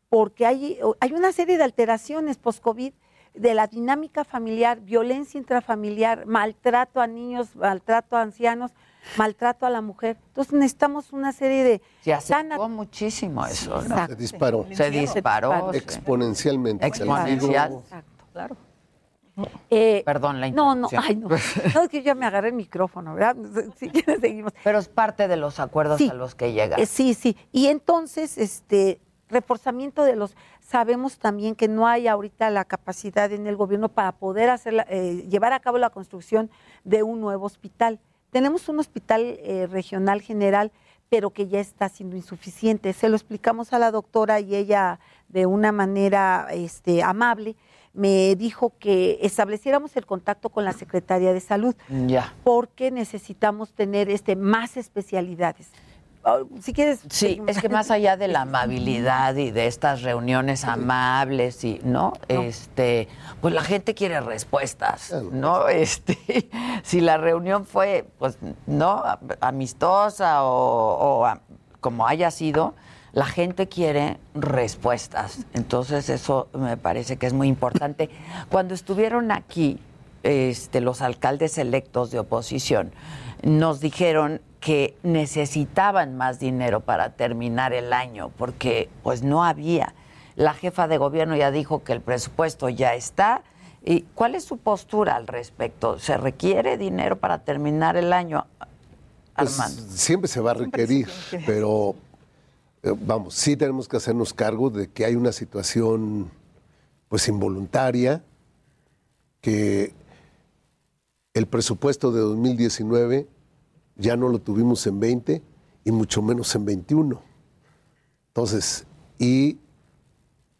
porque hay, hay una serie de alteraciones post-COVID de la dinámica familiar, violencia intrafamiliar, maltrato a niños, maltrato a ancianos, maltrato a la mujer. Entonces necesitamos una serie de... Se acentuó muchísimo eso, ¿no? Se disparó. Se disparó. sí. Exponencialmente. Exponencial. Digo, Claro. Eh, Perdón la No, no, ay, no. No, es que ya me agarré el micrófono, ¿verdad? Si quieres, seguimos. Pero es parte de los acuerdos Sí. a los que llega. Eh, sí, sí. Y entonces, este, reforzamiento de los. Sabemos también que no hay ahorita la capacidad en el gobierno para poder hacer la- eh, llevar a cabo la construcción de un nuevo hospital. Tenemos un hospital eh, regional general, pero que ya está siendo insuficiente. Se lo explicamos a la doctora y ella, de una manera este, amable, me dijo que estableciéramos el contacto con la Secretaría de Salud Ya. porque necesitamos tener este más especialidades. Ah, Si quieres. Sí, es que más allá de la amabilidad y de estas reuniones amables y, ¿no? Este, pues la gente quiere respuestas, ¿no? Este, si la reunión fue, pues, ¿no? Amistosa o, o a- como haya sido, la gente quiere respuestas. Entonces eso me parece que es muy importante. Cuando estuvieron aquí, este, los alcaldes electos de oposición nos dijeron que necesitaban más dinero para terminar el año porque pues no había. La jefa de gobierno ya dijo que el presupuesto ya está. ¿Y cuál es su postura al respecto? ¿Se requiere dinero para terminar el año, Pues, Armando? siempre se va a requerir, pero eh, vamos, sí tenemos que hacernos cargo de que hay una situación pues involuntaria, que el presupuesto de 2019 ya no lo tuvimos en 20 y mucho menos en 21. Entonces, y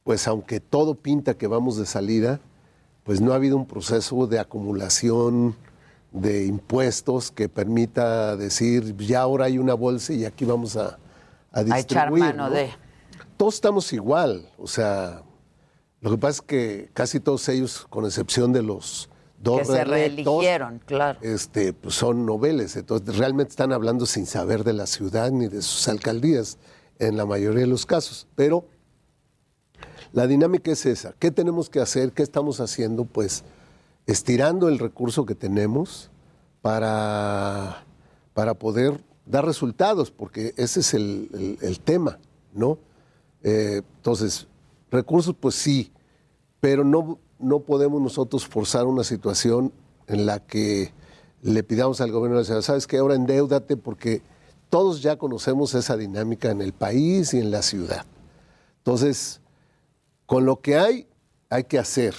pues aunque todo pinta que vamos de salida, pues no ha habido un proceso de acumulación de impuestos que permita decir, ya ahora hay una bolsa y aquí vamos a, a A echar distribuir. mano ¿no? de... Todos estamos igual, o sea, lo que pasa es que casi todos ellos, con excepción de los dos Que se reeligieron, claro. este, pues son noveles, entonces realmente están hablando sin saber de la ciudad ni de sus alcaldías en la mayoría de los casos. Pero la dinámica es esa. ¿Qué tenemos que hacer? ¿Qué estamos haciendo? Pues estirando el recurso que tenemos para, para poder dar resultados, porque ese es el, el- el tema, ¿no? Eh, entonces, recursos, pues sí, pero no, no podemos nosotros forzar una situación en la que le pidamos al gobierno ciudad, sabes que ahora endeudate porque todos ya conocemos esa dinámica en el país y en la ciudad. Entonces, con lo que hay, hay que hacer.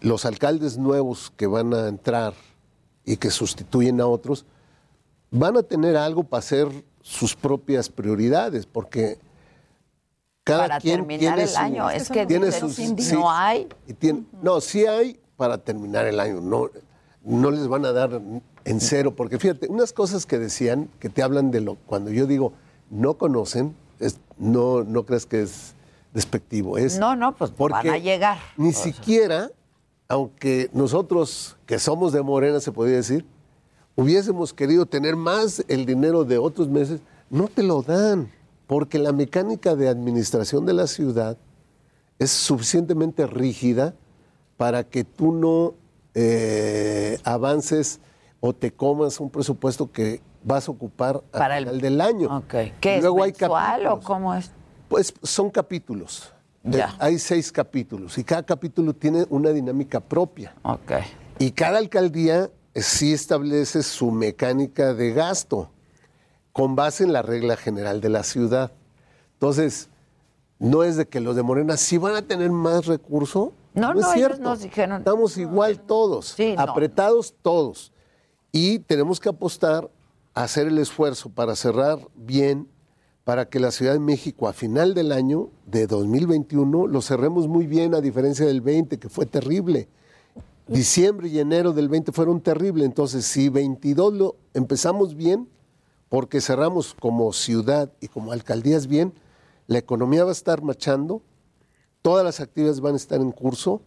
Los alcaldes nuevos que van a entrar y que sustituyen a otros, van a tener algo para hacer sus propias prioridades, porque cada Para quien terminar tiene el su- año, es que tiene dicen, sus- sí, sí, no hay. y tiene- no, sí hay para terminar el año. No, no les van a dar en cero, porque fíjate, unas cosas que decían, que te hablan de lo, cuando yo digo no conocen, es- no, no crees que es despectivo. Es No, no, pues van porque a llegar. Ni O sea. siquiera, aunque nosotros que somos de Morena, se podría decir, hubiésemos querido tener más el dinero de otros meses, no te lo dan, porque la mecánica de administración de la ciudad es suficientemente rígida para que tú no eh, avances o te comas un presupuesto que vas a ocupar al Para el- final del año. ¿Qué Y es luego hay mensual o capítulos. cómo es? Pues son capítulos. Ya. Hay seis capítulos y cada capítulo tiene una dinámica propia. Ok. Y cada alcaldía eh, sí establece su mecánica de gasto con base en la regla general de la ciudad. Entonces, no es de que los de Morena sí van a tener más recurso. No, no, es ellos cierto. nos dijeron- Estamos igual todos, Sí, apretados todos. Y tenemos que apostar a hacer el esfuerzo para cerrar bien, para que la Ciudad de México a final del año de 2021 lo cerremos muy bien, a diferencia del 20, que fue terrible. Diciembre y enero del 20 fueron terribles. Entonces, si 22 lo empezamos bien, porque cerramos como ciudad y como alcaldías bien, la economía va a estar marchando, todas las actividades van a estar en curso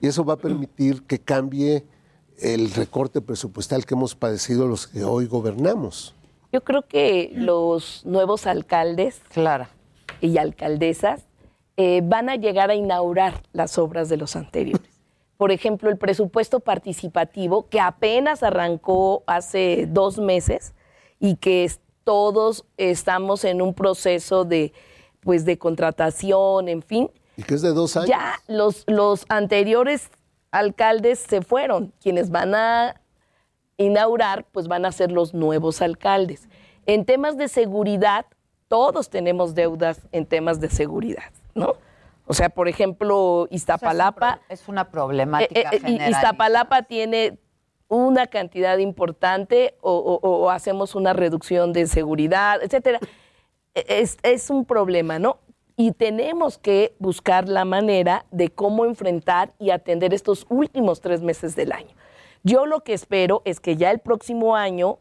y eso va a permitir que cambie el recorte presupuestal que hemos padecido los que hoy gobernamos. Yo creo que los nuevos alcaldes y alcaldesas eh, van a llegar a inaugurar las obras de los anteriores. Por ejemplo, el presupuesto participativo que apenas arrancó hace dos meses y que es- todos estamos en un proceso de, pues, de contratación, en fin. Y que es de dos años. Ya los, los anteriores alcaldes se fueron. Quienes van a inaugurar, pues van a ser los nuevos alcaldes. En temas de seguridad, todos tenemos deudas en temas de seguridad, ¿no? O sea, por ejemplo, Iztapalapa. es una problemática Eh, eh, y- general. Iztapalapa tiene una cantidad importante o, hacemos una reducción de seguridad, etcétera. E- Es, un problema, ¿no? Y tenemos que buscar la manera de cómo enfrentar y atender estos últimos tres meses del año. Yo lo que espero es que ya el próximo año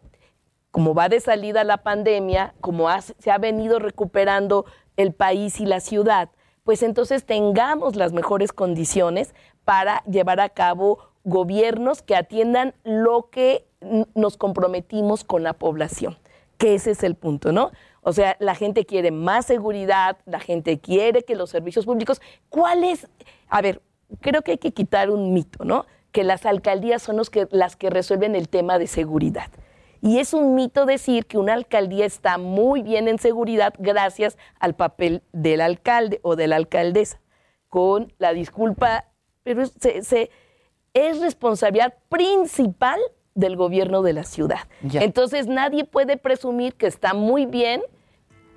como va de salida la pandemia, como se ha venido recuperando el país y la ciudad, pues entonces tengamos las mejores condiciones para llevar a cabo gobiernos que atiendan lo que nos comprometimos con la población, que ese es el punto, ¿no? O sea, la gente quiere más seguridad, la gente quiere que los servicios públicos, ¿cuál es? A ver, creo que hay que quitar un mito, ¿no? Que las alcaldías son los que, las que resuelven el tema de seguridad. Y es un mito decir que una alcaldía está muy bien en seguridad gracias al papel del alcalde o de la alcaldesa. Con la disculpa, pero se- es responsabilidad principal del gobierno de la ciudad. Entonces nadie puede presumir que está muy bien,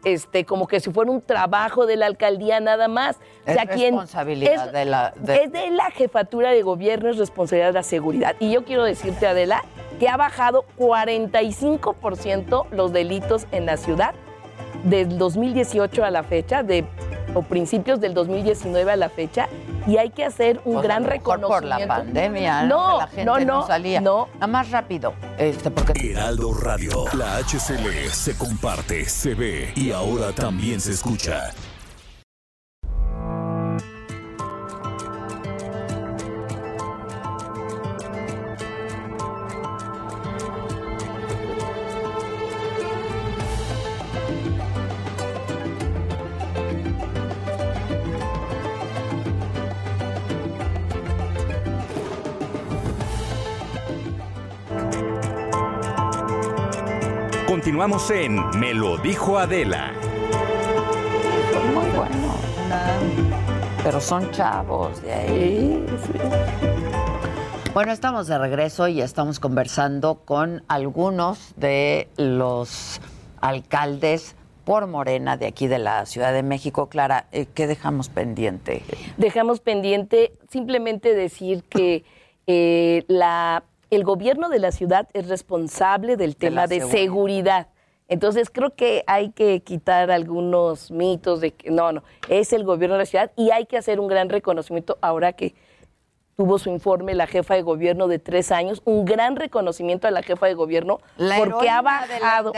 este, como que si fuera un trabajo de la alcaldía nada más. Es responsabilidad de la- de- es de la jefatura de gobierno, es responsabilidad de la seguridad. Y yo quiero decirte, Adela, que ha bajado 45% los delitos en la ciudad del 2018 a la fecha, de, o principios del 2019 a la fecha, y hay que hacer un Pues a gran lo mejor reconocimiento. por la pandemia, no, que la gente no, no, no, salía. no. Nada más rápido, este, porque Heraldo Radio. La HCL se comparte, se ve y ahora también se escucha. Continuamos en Me lo dijo Adela. muy bueno. Pero son chavos de ahí. Bueno, estamos de regreso y estamos conversando con algunos de los alcaldes por Morena de aquí de la Ciudad de México. Clara, eh, ¿qué dejamos pendiente? dejamos pendiente simplemente decir que eh, la, el gobierno de la ciudad es responsable del tema de seguridad. seguridad. Entonces creo que hay que quitar algunos mitos de que no, no, es el gobierno de la ciudad y hay que hacer un gran reconocimiento ahora que tuvo su informe la jefa de gobierno de tres años, un gran reconocimiento a la jefa de gobierno La porque ha heroína de la bajado,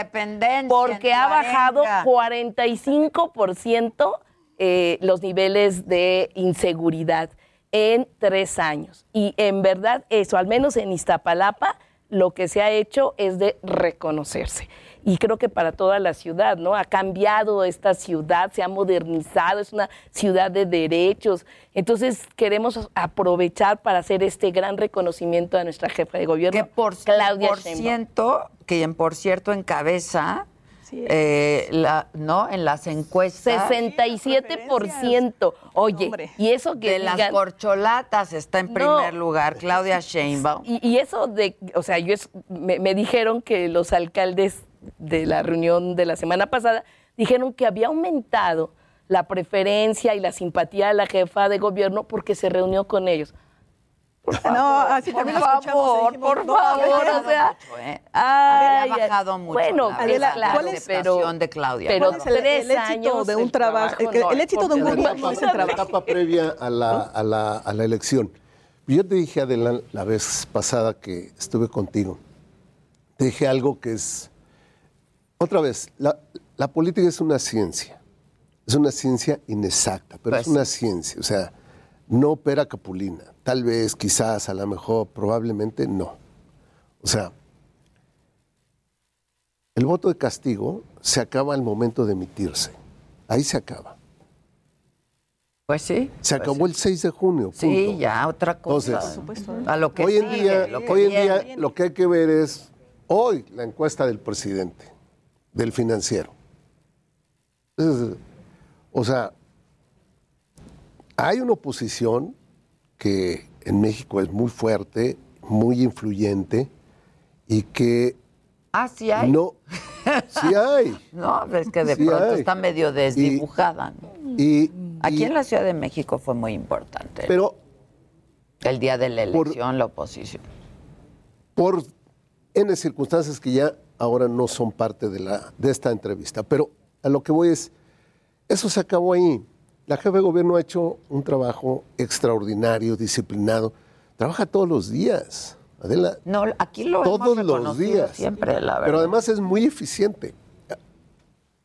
porque ha bajado Tuarenga. 45% eh, los niveles de inseguridad en tres años. Y en verdad eso, al menos en Iztapalapa, lo que se ha hecho es de reconocerse. Y creo que para toda la ciudad, ¿no? Ha cambiado esta ciudad, se ha modernizado, es una ciudad de derechos. Entonces queremos aprovechar para hacer este gran reconocimiento a nuestra jefa de gobierno, Claudia por Sheinbaum. ciento, que por cierto encabeza, eh, la, ¿no? En las encuestas. 67%. Oye, y eso que de las corcholatas está en No. primer lugar, Claudia Sheinbaum. Y, y eso de, o sea, yo es- me, me dijeron que los alcaldes de la reunión de la semana pasada dijeron que había aumentado la preferencia y la simpatía de la jefa de gobierno porque se reunió con ellos. No, así por favor, dijimos, por no, favor, o sea, ¿eh? ay, ha bajado mucho. Bueno, la Adela, verdad, la ¿cuál es- aceptación de Claudia. pero ¿Cuál es el- tres el éxito años de un trabajo? trabajo El- no el éxito de un gobierno es el la trabajo. etapa previa a la, a la- a la elección. Yo te dije, Adela, la vez pasada que estuve contigo, te dije algo que es, otra vez, la, la política es una ciencia, es una ciencia inexacta, pero Pues es una ciencia, o sea, no opera capulina, tal vez, quizás, a lo mejor, probablemente no. O sea, el voto de castigo se acaba al momento de emitirse, ahí se acaba. Pues sí. Se pues acabó el 6 de junio. Sí, punto. ya, otra cosa. Entonces, a lo que hoy en sigue, día, lo que hoy en día lo que hay que ver es hoy la encuesta del presidente, del financiero. O sea, hay una oposición que en México es muy fuerte, muy influyente y que Ah, sí hay. no, sí hay. No, es que de Sí pronto hay. está medio desdibujada. Y, Aquí y- en la Ciudad de México fue muy importante. Pero el día de la elección, la oposición. por N circunstancias que ya ahora no son parte de, la, de esta entrevista. Pero a lo que voy es, eso se acabó ahí. La jefe de gobierno ha hecho un trabajo extraordinario, disciplinado. Trabaja todos los días. Adela, No, aquí lo todos hemos los días. siempre, la verdad. Pero además es muy eficiente.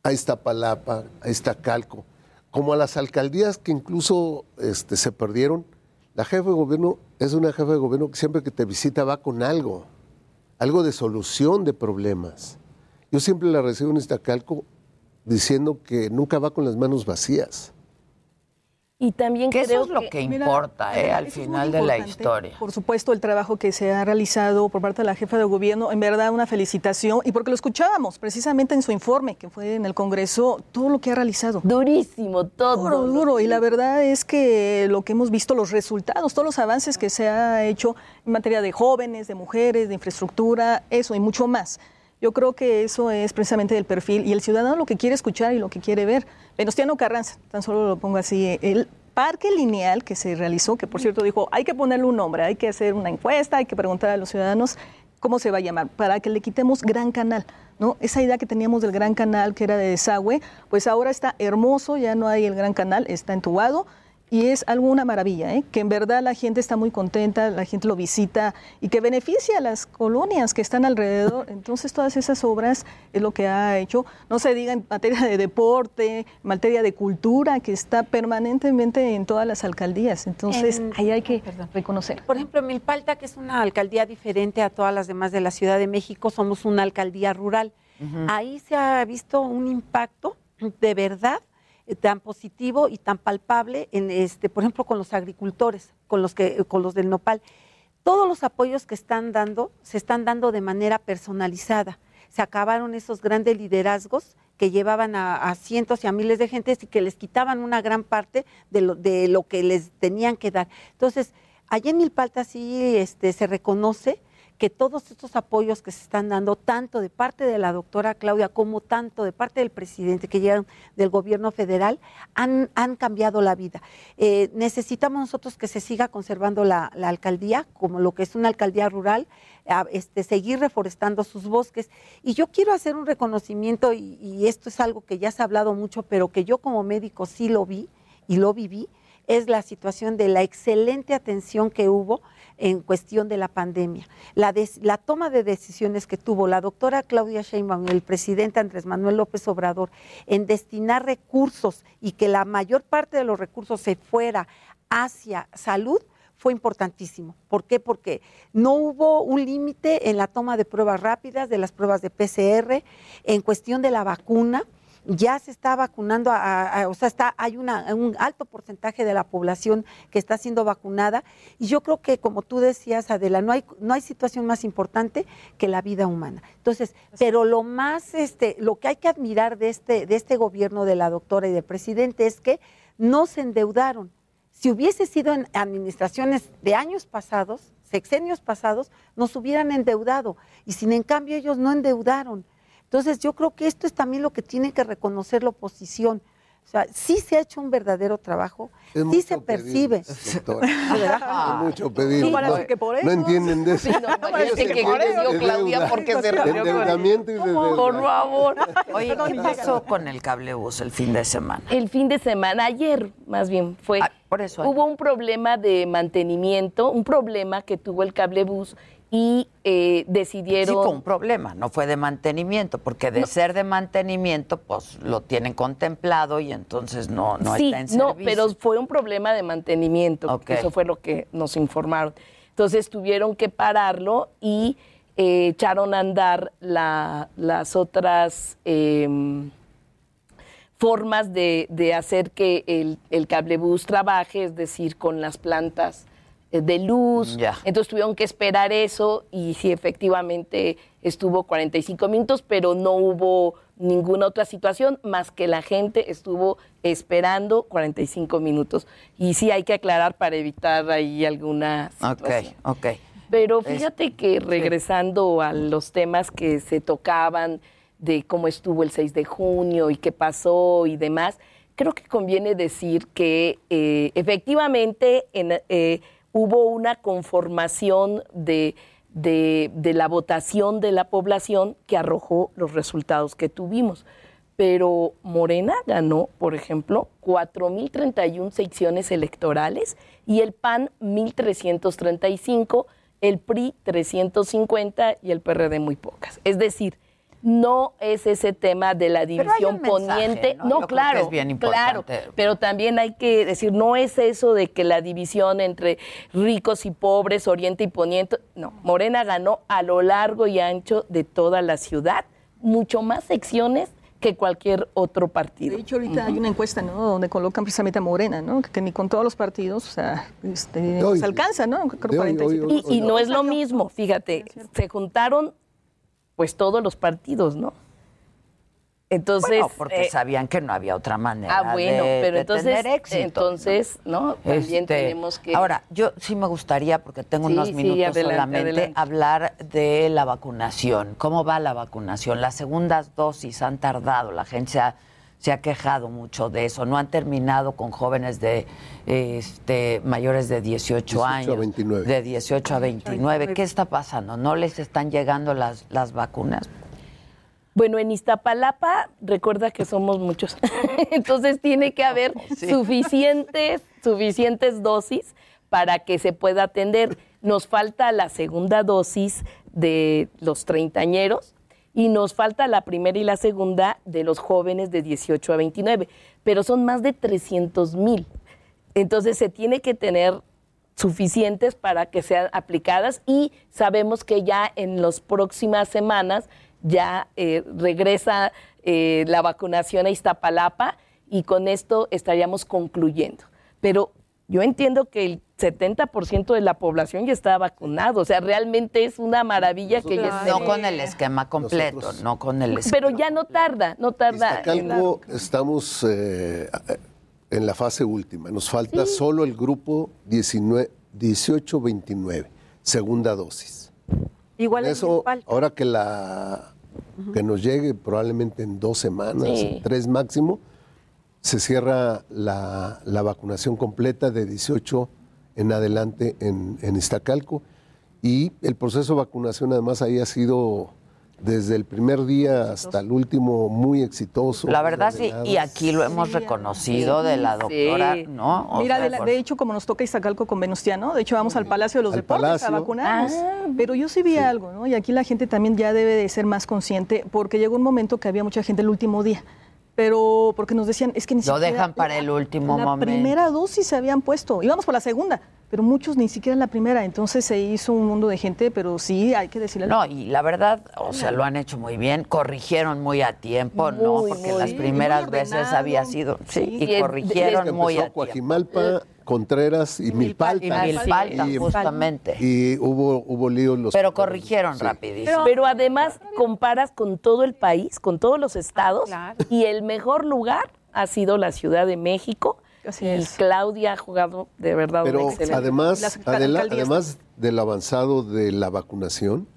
Ahí está Palapa, ahí está Calco. Como a las alcaldías que incluso este, se perdieron, la jefe de gobierno es una jefe de gobierno que siempre que te visita va con algo, algo de solución de problemas. Yo siempre la recibo en Iztacalco diciendo que nunca va con las manos vacías. Y también Que eso es lo que importa, ¿eh? Al final de la historia. Por supuesto, el trabajo que se ha realizado por parte de la jefa de gobierno, en verdad una felicitación, y porque lo escuchábamos precisamente en su informe, que fue en el Congreso, todo lo que ha realizado. Durísimo, todo. Duro, duro, y la verdad es que lo que hemos visto, los resultados, todos los avances que se ha hecho en materia de jóvenes, de mujeres, de infraestructura, eso y mucho más. Yo creo que eso es precisamente el perfil y el ciudadano lo que quiere escuchar y lo que quiere ver. Venustiano Carranza, tan solo lo pongo así, el parque lineal que se realizó, que por cierto dijo, hay que ponerle un nombre, hay que hacer una encuesta, hay que preguntar a los ciudadanos cómo se va a llamar, para que le quitemos Gran Canal. ¿no? Esa idea que teníamos del Gran Canal, que era de desagüe, pues ahora está hermoso, ya no hay el Gran Canal, está entubado. Y es algo una maravilla, ¿eh? que en verdad la gente está muy contenta, la gente lo visita y que beneficia a las colonias que están alrededor. Entonces todas esas obras es lo que ha hecho, no se diga en materia de deporte, en materia de cultura, que está permanentemente en todas las alcaldías. Entonces En- ahí hay que reconocer. Por ejemplo, Milpalta, que es una alcaldía diferente a todas las demás de la Ciudad de México, somos una alcaldía rural. Ahí se ha visto un impacto de verdad tan positivo y tan palpable en este, por ejemplo, con los agricultores, con los que con los del nopal. Todos los apoyos que están dando se están dando de manera personalizada. Se acabaron esos grandes liderazgos que llevaban a, cientos y a miles de gentes y que les quitaban una gran parte de lo, de lo que les tenían que dar. Entonces, allá en Milpalta sí este, se reconoce que todos estos apoyos que se están dando, tanto de parte de la doctora Claudia como tanto de parte del presidente que llegan del gobierno federal, han, cambiado la vida. Eh, necesitamos nosotros que se siga conservando la, alcaldía como lo que es una alcaldía rural, este, seguir reforestando sus bosques. Y yo quiero hacer un reconocimiento, y, y esto es algo que ya se ha hablado mucho, pero que yo como médico sí lo vi y lo viví, es la situación de la excelente atención que hubo en cuestión de la pandemia. La, des- la toma de decisiones que tuvo la doctora Claudia Sheinbaum y el presidente Andrés Manuel López Obrador en destinar recursos y que la mayor parte de los recursos se fuera hacia salud fue importantísimo. ¿Por qué? Porque no hubo un límite en la toma de pruebas rápidas, de las pruebas de PCR, en cuestión de la vacuna ya se está vacunando, a- a- a- o sea, está, hay una, un alto porcentaje de la población que está siendo vacunada. Y yo creo que, como tú decías, Adela, no hay, no hay situación más importante que la vida humana. Entonces, pero lo más, este, lo que hay que admirar de este, de este gobierno de la doctora y del presidente es que no se endeudaron. Si hubiese sido en administraciones de años pasados, sexenios pasados, nos hubieran endeudado. Y sin en cambio ellos no endeudaron. Entonces yo creo que esto es también lo que tiene que reconocer la oposición. O sea, sí se ha hecho un verdadero trabajo, Es sí se percibe. Es mucho pedir. Sí, no, que por no eso. entienden de eso. Sí, no, parece Ellos que entienden por eso, de Claudia, porque se endeudamiento y. Por favor. Oye, ¿qué pasó con el cablebús el fin de semana? El fin de semana, ayer más bien, fue. por eso. Hubo un problema de mantenimiento, un problema que tuvo el cablebús y eh, decidieron. Sí fue un problema, no fue de mantenimiento, porque de ser de mantenimiento, pues lo tienen contemplado y entonces no, no sí, está en no, servicio. pero fue un problema de mantenimiento. Ok. Eso fue lo que nos informaron. Entonces tuvieron que pararlo y eh, echaron a andar la- las otras em, formas de, de hacer que el, el cablebús trabaje, es decir, con las plantas de luz. Entonces tuvieron que esperar eso y sí, efectivamente estuvo 45 minutos, pero no hubo ninguna otra situación más que la gente estuvo esperando 45 minutos. Y sí hay que aclarar para evitar ahí alguna situación. Ok, ok. Pero fíjate que regresando a los temas que se tocaban de cómo estuvo el 6 de junio y qué pasó y demás, creo que conviene decir que eh, efectivamente en, eh, hubo una conformación de, de- la votación de la población que arrojó los resultados que tuvimos. Pero Morena ganó, por ejemplo, 4.031 secciones electorales y el PAN 1.335, el PRI 350 y el PRD muy pocas. Es decir, no es ese tema de la hay división mensaje, poniente. ¿no? Yo claro, es bien claro. importante. Pero también hay que decir, no es eso de que la división entre ricos y pobres, oriente y poniente. No, Morena ganó a lo largo y ancho de toda la ciudad, mucho más secciones que cualquier otro partido. De hecho, ahorita hay una encuesta, ¿no? Donde colocan precisamente a Morena, ¿no? Que, que ni con todos los partidos, o sea, este, Hoy- se alcanza, ¿no? Creo hoy, 47. Y, y no es lo mismo, fíjate, se juntaron pues todos los partidos, ¿no? Entonces, Bueno, porque eh, sabían que no había otra manera ah, bueno, de, pero de entonces, tener éxito. entonces, ¿no? También Este, tenemos que Ahora, yo sí me gustaría, porque tengo Sí, unos sí, minutos adelante, solamente, adelante. hablar de la vacunación. ¿Cómo va la vacunación? Las segundas dosis han tardado, la gente se ha, quejado mucho de eso. No han terminado con jóvenes de este, mayores de 18, 18 a años. 29. De 18 a 29. ¿Qué está pasando? ¿No les están llegando las, las vacunas? Bueno, en Iztapalapa, recuerda que somos muchos. Entonces tiene que haber Sí. suficientes, suficientes dosis para que se pueda atender. Nos falta la segunda dosis de los treintañeros y nos falta la primera y la segunda de los jóvenes de 18 a 29, pero son más de 300 mil. Entonces se tiene que tener suficientes para que sean aplicadas y sabemos que ya en las próximas semanas ya eh, regresa eh, la vacunación a Iztapalapa y con esto estaríamos concluyendo. Pero yo entiendo que el 70% de la población ya está vacunado, o sea, realmente es una maravilla que ya No esté- con el esquema completo, no con el esquema. Pero ya no tarda, no tarda. en- Iztacalco estamos eh, en la fase última. Nos falta solo el grupo 19 18-29, segunda dosis. Igual En eso, ahora que la que nos llegue probablemente en dos semanas, Sí. tres máximo, se cierra la, la vacunación completa de 18 en adelante en, en Iztacalco. Y el proceso de vacunación además ahí ha sido desde el primer día hasta el último muy exitoso. La verdad sí, y aquí lo hemos reconocido de la doctora, ¿no? O Mira, sea, de, la- por- de hecho, como nos toca Iztacalco con Venustiano, de hecho vamos al Palacio de los Al Deportes Palacio. a vacunarnos. Ah. Pero yo sí vi algo, ¿no? Y aquí la gente también ya debe de ser más consciente, porque llegó un momento que había mucha gente el último día. Pero porque nos decían, es que ni Lo siquiera... dejan para el último la momento. primera dosis se habían puesto, íbamos por la segunda, pero muchos ni siquiera la primera, entonces se hizo un mundo de gente, pero sí hay que decirle... No, y la verdad, o sea, lo han hecho muy bien, corrigieron muy a tiempo, ¿no? Porque muy las primeras veces había sido, sí, Sí. y corrigieron muy empezó a tiempo. Contreras y Milpalta. Y Milpalta, justamente. Y hubo, hubo líos los Pero corrigieron rapidísimo. Pero, además comparas con todo el país, con todos los estados, y el mejor lugar ha sido la Ciudad de México. y Claudia ha jugado de verdad un Pero excelente además, Las Adela, alcaldías además del avanzado de la vacunación,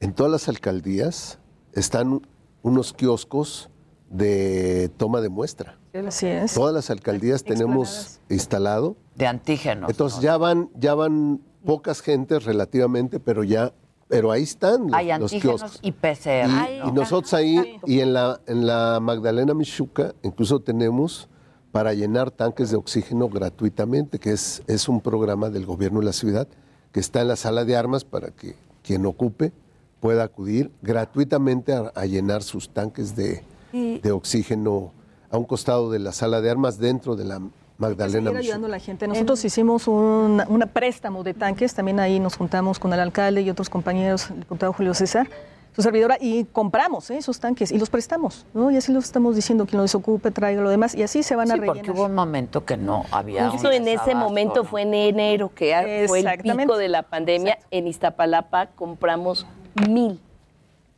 en todas las alcaldías están unos kioscos de toma de muestra. Así es. Todas las alcaldías tenemos instalado. De antígenos. Entonces ya van, ya van pocas gentes relativamente, pero ya, pero ahí están los, Hay los antígenos kioscos. y PCR. Y, y nosotros ahí, y en la, en la Magdalena Michuca, incluso tenemos para llenar tanques de oxígeno gratuitamente, que es, es un programa del gobierno de la ciudad, que está en la sala de armas para que quien ocupe pueda acudir gratuitamente a, a llenar sus tanques de, Y- de oxígeno a un costado de la sala de armas dentro de la Magdalena seguir ayudando a la gente. Nosotros hicimos un una préstamo de tanques, también ahí nos juntamos con el alcalde y otros compañeros, el diputado Julio César, su servidora, y compramos ¿eh? esos tanques y los prestamos, ¿no? Y así los estamos diciendo, quien lo desocupe, traiga lo demás, y así se van a Sí, rellenar. porque hubo un momento que no había Justo en ese momento ¿no? fue en enero que a- fue el pico de la pandemia. En Iztapalapa compramos mil.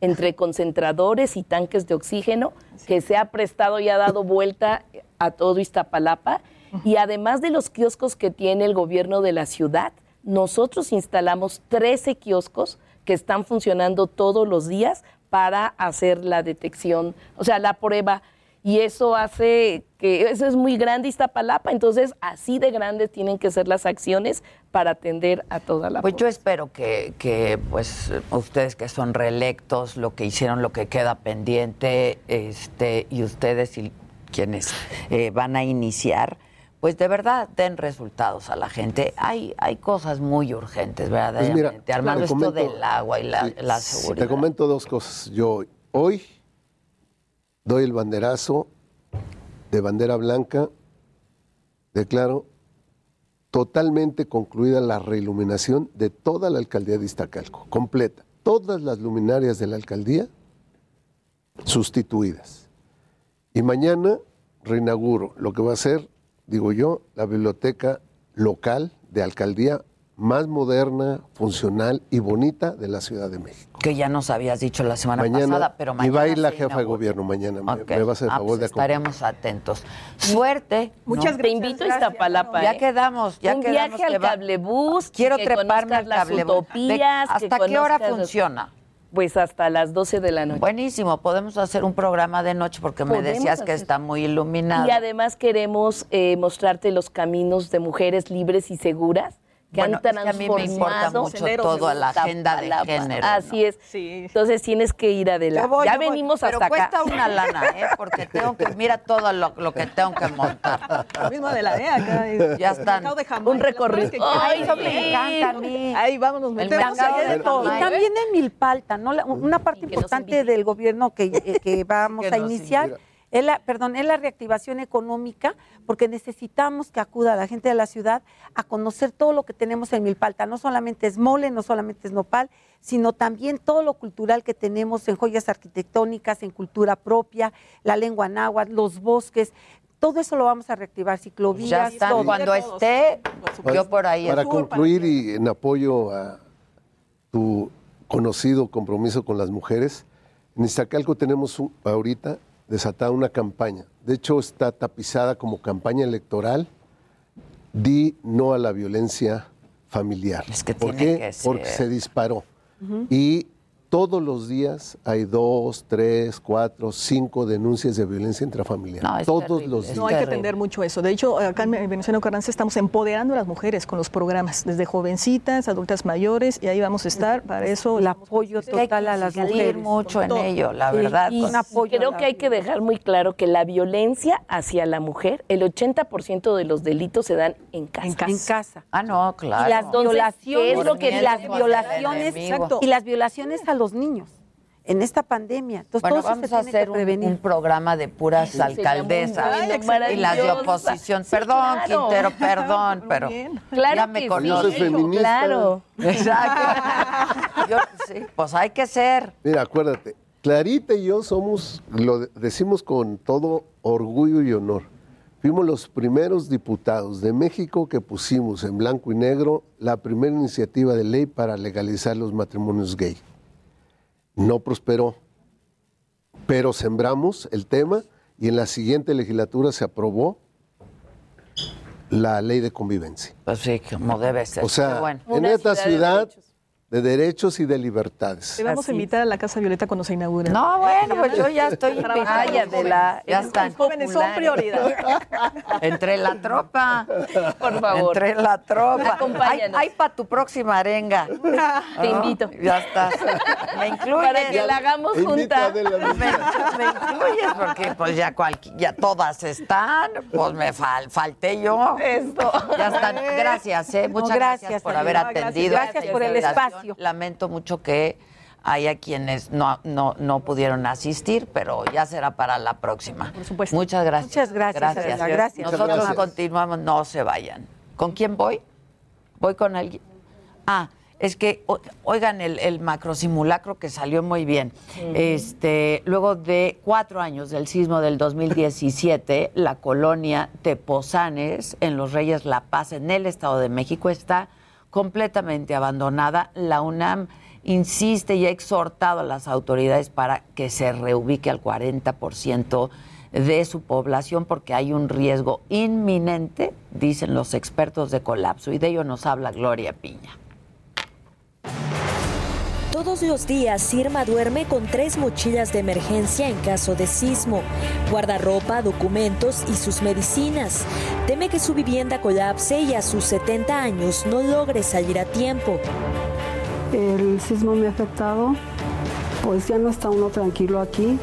Entre concentradores y tanques de oxígeno, que se ha prestado y ha dado vuelta a todo Iztapalapa. Y además de los kioscos que tiene el gobierno de la ciudad, nosotros instalamos 13 kioscos que están funcionando todos los días para hacer la detección, o sea, la prueba. Y eso hace que eso es muy grande Iztapalapa, entonces así de grandes tienen que ser las acciones para atender a toda la Pues yo espero que, que, pues ustedes que son reelectos, lo que hicieron, lo que queda pendiente, este, y ustedes y quienes eh, van a iniciar, pues de verdad den resultados a la gente. Hay, hay cosas muy urgentes, verdaderamente. Pues Armando, te esto del agua y la, Sí, la sí, seguridad. Te comento dos cosas. Yo hoy doy el banderazo de bandera blanca, declaro totalmente concluida la reiluminación de toda la alcaldía de Iztacalco, completa. Todas las luminarias de la alcaldía sustituidas. Y mañana reinauguro lo que va a ser, digo yo, la biblioteca local de alcaldía más moderna, funcional y bonita de la Ciudad de México. Que ya nos habías dicho la semana Mañana, pasada, pero mañana y va a ir la jefa de inaugura. gobierno mañana, me- va a hacer el Ah, favor pues de estaremos atentos. Suerte. Muchas Te invito a Iztapalapa. Ya ¿eh? quedamos, ya Un quedamos viaje al cablebús. Quiero que treparme al las cablebús. utopías. ¿Hasta que qué hora los- funciona? Pues hasta las 12 de la noche. Buenísimo, podemos hacer un programa de noche porque me decías que hacer. está muy iluminado. Y además queremos eh, mostrarte los caminos de mujeres libres y seguras que Bueno, han es que a mí me transformado importa mucho todo la agenda de género, Así es. Entonces tienes que ir adelante. Voy, ya yo voy, venimos pero hasta cuesta acá. una lana, ¿eh? Porque tengo que, mira todo lo, lo que tengo que montar. Lo mismo de la E acá. Ya están. De Jamaica, Un recorrido. Ay, eso me encanta a mí. Ahí vamos, nos metemos de todo. Y también en Milpalta, ¿no? La- una parte importante del gobierno que, eh, que vamos Que a iniciar invita. Es la, perdón, es la reactivación económica, porque necesitamos que acuda la gente de la ciudad a conocer todo lo que tenemos en Milpalta. No solamente es mole, no solamente es nopal, sino también todo lo cultural que tenemos en joyas arquitectónicas, en cultura propia, la lengua náhuatl, los bosques. Todo eso lo vamos a reactivar, ciclovías. Ya están, todo. cuando esté, yo por ahí Para concluir y en apoyo a tu conocido compromiso con las mujeres, en Iztacalco tenemos un- ahorita desatada una campaña. De hecho, está tapizada como campaña electoral. Di no a la violencia familiar. ¿Por tiene qué? que ser. Porque se disparó. Y todos los días hay dos, tres, cuatro, cinco denuncias de violencia intrafamiliar. todos los días. No hay que atender mucho eso. De hecho, acá en Venezuela Carranza estamos empoderando a las mujeres con los programas, desde jovencitas, adultas mayores, y ahí vamos a estar. Para eso. El apoyo total a las insistir mujeres. mucho en ello, la Sí, verdad. Y con- creo que hay que dejar muy claro que la violencia hacia la mujer, el 80% de los delitos se dan en casa. En casa. Ah, no, claro. Y las violaciones, ¿qué es lo que y las decimos? violaciones, El enemigo. y las violaciones a los niños en esta pandemia. Entonces, Bueno, todo eso vamos se a hacer un, prevenir. un programa de puras Sí, alcaldesas y las de oposición. Sí, perdón, claro. Quintero, perdón, pero Claro ya me feminista. claro. Exacto. Yo, sí, pues hay que ser. Mira, acuérdate, Clarita y yo somos, lo de- decimos con todo orgullo y honor, fuimos los primeros diputados de México que pusimos en blanco y negro la primera iniciativa de ley para legalizar los matrimonios gay. No prosperó, pero sembramos el tema y en la siguiente legislatura se aprobó la ley de convivencia. Pues sí, como debe ser. O sea, bueno. en esta ciudad de derechos y de libertades. Te vamos a invitar a la Casa Violeta cuando se inaugure. No, bueno, pues yo ya estoy con jóvenes. Ya Los están. jóvenes son prioridad. Entre la tropa. Por favor. Entre la tropa. Hay, Acompáñanos. hay para tu próxima arenga. Te invito. Ya estás. Me incluyes. Para que la hagamos junta. Me, me incluyes porque pues ya, cualqui- ya todas están. Pues me fal- falté yo. Esto. Ya están. Gracias, ¿eh? No, Muchas gracias, gracias, por Adela. haber Gracias. atendido. Gracias esta por el invitación. Lamento mucho que haya quienes no, no, no pudieron asistir, pero ya será para la próxima. Por supuesto. Muchas gracias. Muchas gracias, Adela, gracias. Nosotros gracias. continuamos, no se vayan. ¿Con quién voy? ¿Voy con alguien? Ah, es que, oigan, el, el macrosimulacro que salió muy bien. este, luego de cuatro años del sismo del 2017, la colonia Tepozanes, en Los Reyes La Paz, en el Estado de México, está completamente abandonada. La UNAM insiste y ha exhortado a las autoridades para que se reubique al 40% de su población porque hay un riesgo inminente, dicen los expertos de colapso, y de ello nos habla Gloria Piña. Todos los días Irma duerme con tres mochilas de emergencia en caso de sismo, guardarropa, documentos y sus medicinas. Teme que su vivienda colapse y a sus 70 años no logre salir a tiempo. El sismo me ha afectado, pues ya no está uno tranquilo aquí.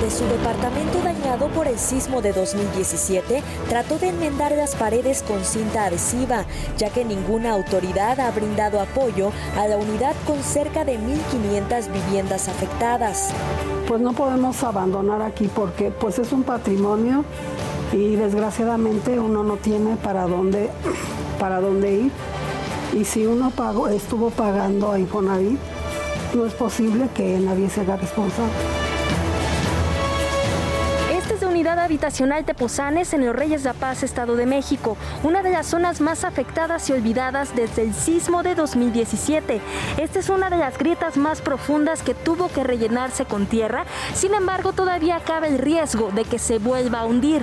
De su departamento dañado por el sismo de 2017, trató de enmendar las paredes con cinta adhesiva, ya que ninguna autoridad ha brindado apoyo a la unidad con cerca de 1.500 viviendas afectadas. Pues no podemos abandonar aquí porque pues es un patrimonio y desgraciadamente uno no tiene para dónde, para dónde ir. Y si uno estuvo pagando a Infonavit, no es posible que nadie se haga responsable. Unidad habitacional Tepozanes en los Reyes de Paz, Estado de México, una de las zonas más afectadas y olvidadas desde el sismo de 2017. Esta es una de las grietas más profundas que tuvo que rellenarse con tierra, sin embargo todavía cabe el riesgo de que se vuelva a hundir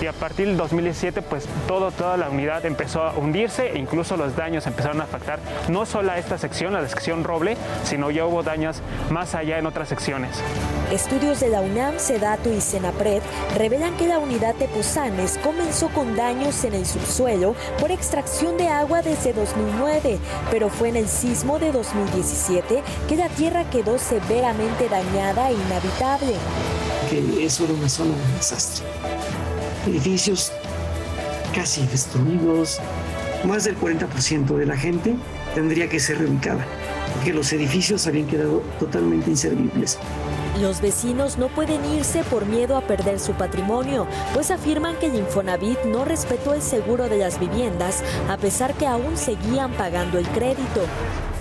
y a partir del 2017 pues todo, toda la unidad empezó a hundirse e incluso los daños empezaron a afectar no solo a esta sección, a la sección Roble, sino ya hubo daños más allá en otras secciones. Estudios de la UNAM, Sedatu y Senapred revelan que la unidad de Pozanes comenzó con daños en el subsuelo por extracción de agua desde 2009, pero fue en el sismo de 2017 que la tierra quedó severamente dañada e inhabitable. Que eso era una zona de desastre edificios casi destruidos, más del 40% de la gente tendría que ser reubicada, porque los edificios habían quedado totalmente inservibles. Los vecinos no pueden irse por miedo a perder su patrimonio, pues afirman que el Infonavit no respetó el seguro de las viviendas, a pesar que aún seguían pagando el crédito.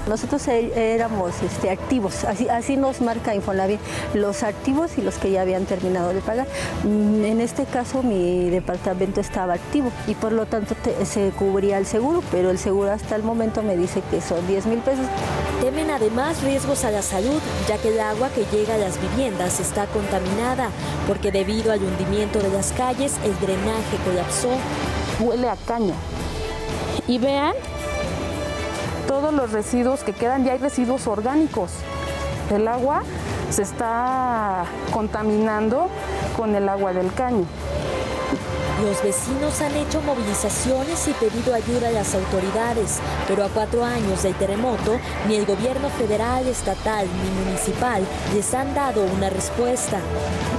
Nosotros e- éramos este, activos, así, así nos marca Infonavit, los activos y los que ya habían terminado de pagar. Mm, En este caso mi departamento estaba activo y por lo tanto te- se cubría el seguro, pero el seguro hasta el momento me dice que son 10 mil pesos. Temen además riesgos a la salud, ya que el agua que llega a las viviendas está contaminada, porque debido al hundimiento de las calles el drenaje colapsó. Huele a caña. Y vean todos los residuos que quedan, ya hay residuos orgánicos. El agua se está contaminando con el agua del caño. Los vecinos han hecho movilizaciones y pedido ayuda a las autoridades, pero a cuatro años del terremoto, ni el gobierno federal, estatal ni municipal les han dado una respuesta.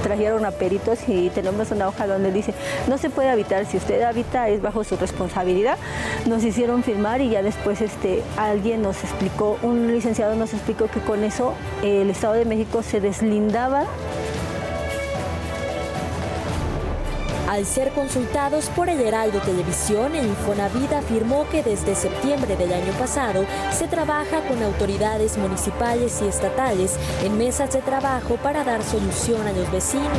Trajeron a peritos y tenemos una hoja donde dice, no se puede habitar, si usted habita es bajo su responsabilidad. Nos hicieron firmar y ya después este, alguien nos explicó, un licenciado nos explicó que con eso el Estado de México se deslindaba Al ser consultados por el Heraldo Televisión, el Infonavit afirmó que desde septiembre del año pasado se trabaja con autoridades municipales y estatales en mesas de trabajo para dar solución a los vecinos.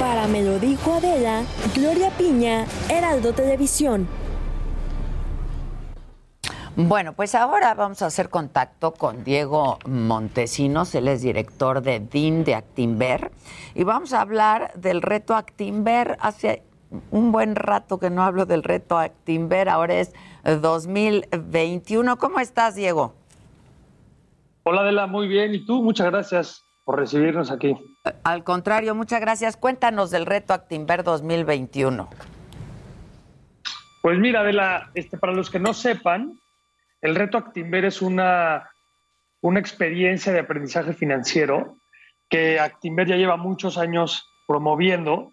Para Me lo dijo Adela, Gloria Piña, Heraldo Televisión. Bueno, pues ahora vamos a hacer contacto con Diego Montesinos, él es director de DIN de Actimber, y vamos a hablar del reto Actimber. Hace un buen rato que no hablo del reto Actimber, ahora es 2021. ¿Cómo estás, Diego? Hola Adela, muy bien. ¿Y tú? Muchas gracias por recibirnos aquí. Al contrario, muchas gracias. Cuéntanos del reto Actimber 2021. Pues mira, Adela, este, para los que no sepan, el reto Actimber es una, una experiencia de aprendizaje financiero que Actimber ya lleva muchos años promoviendo,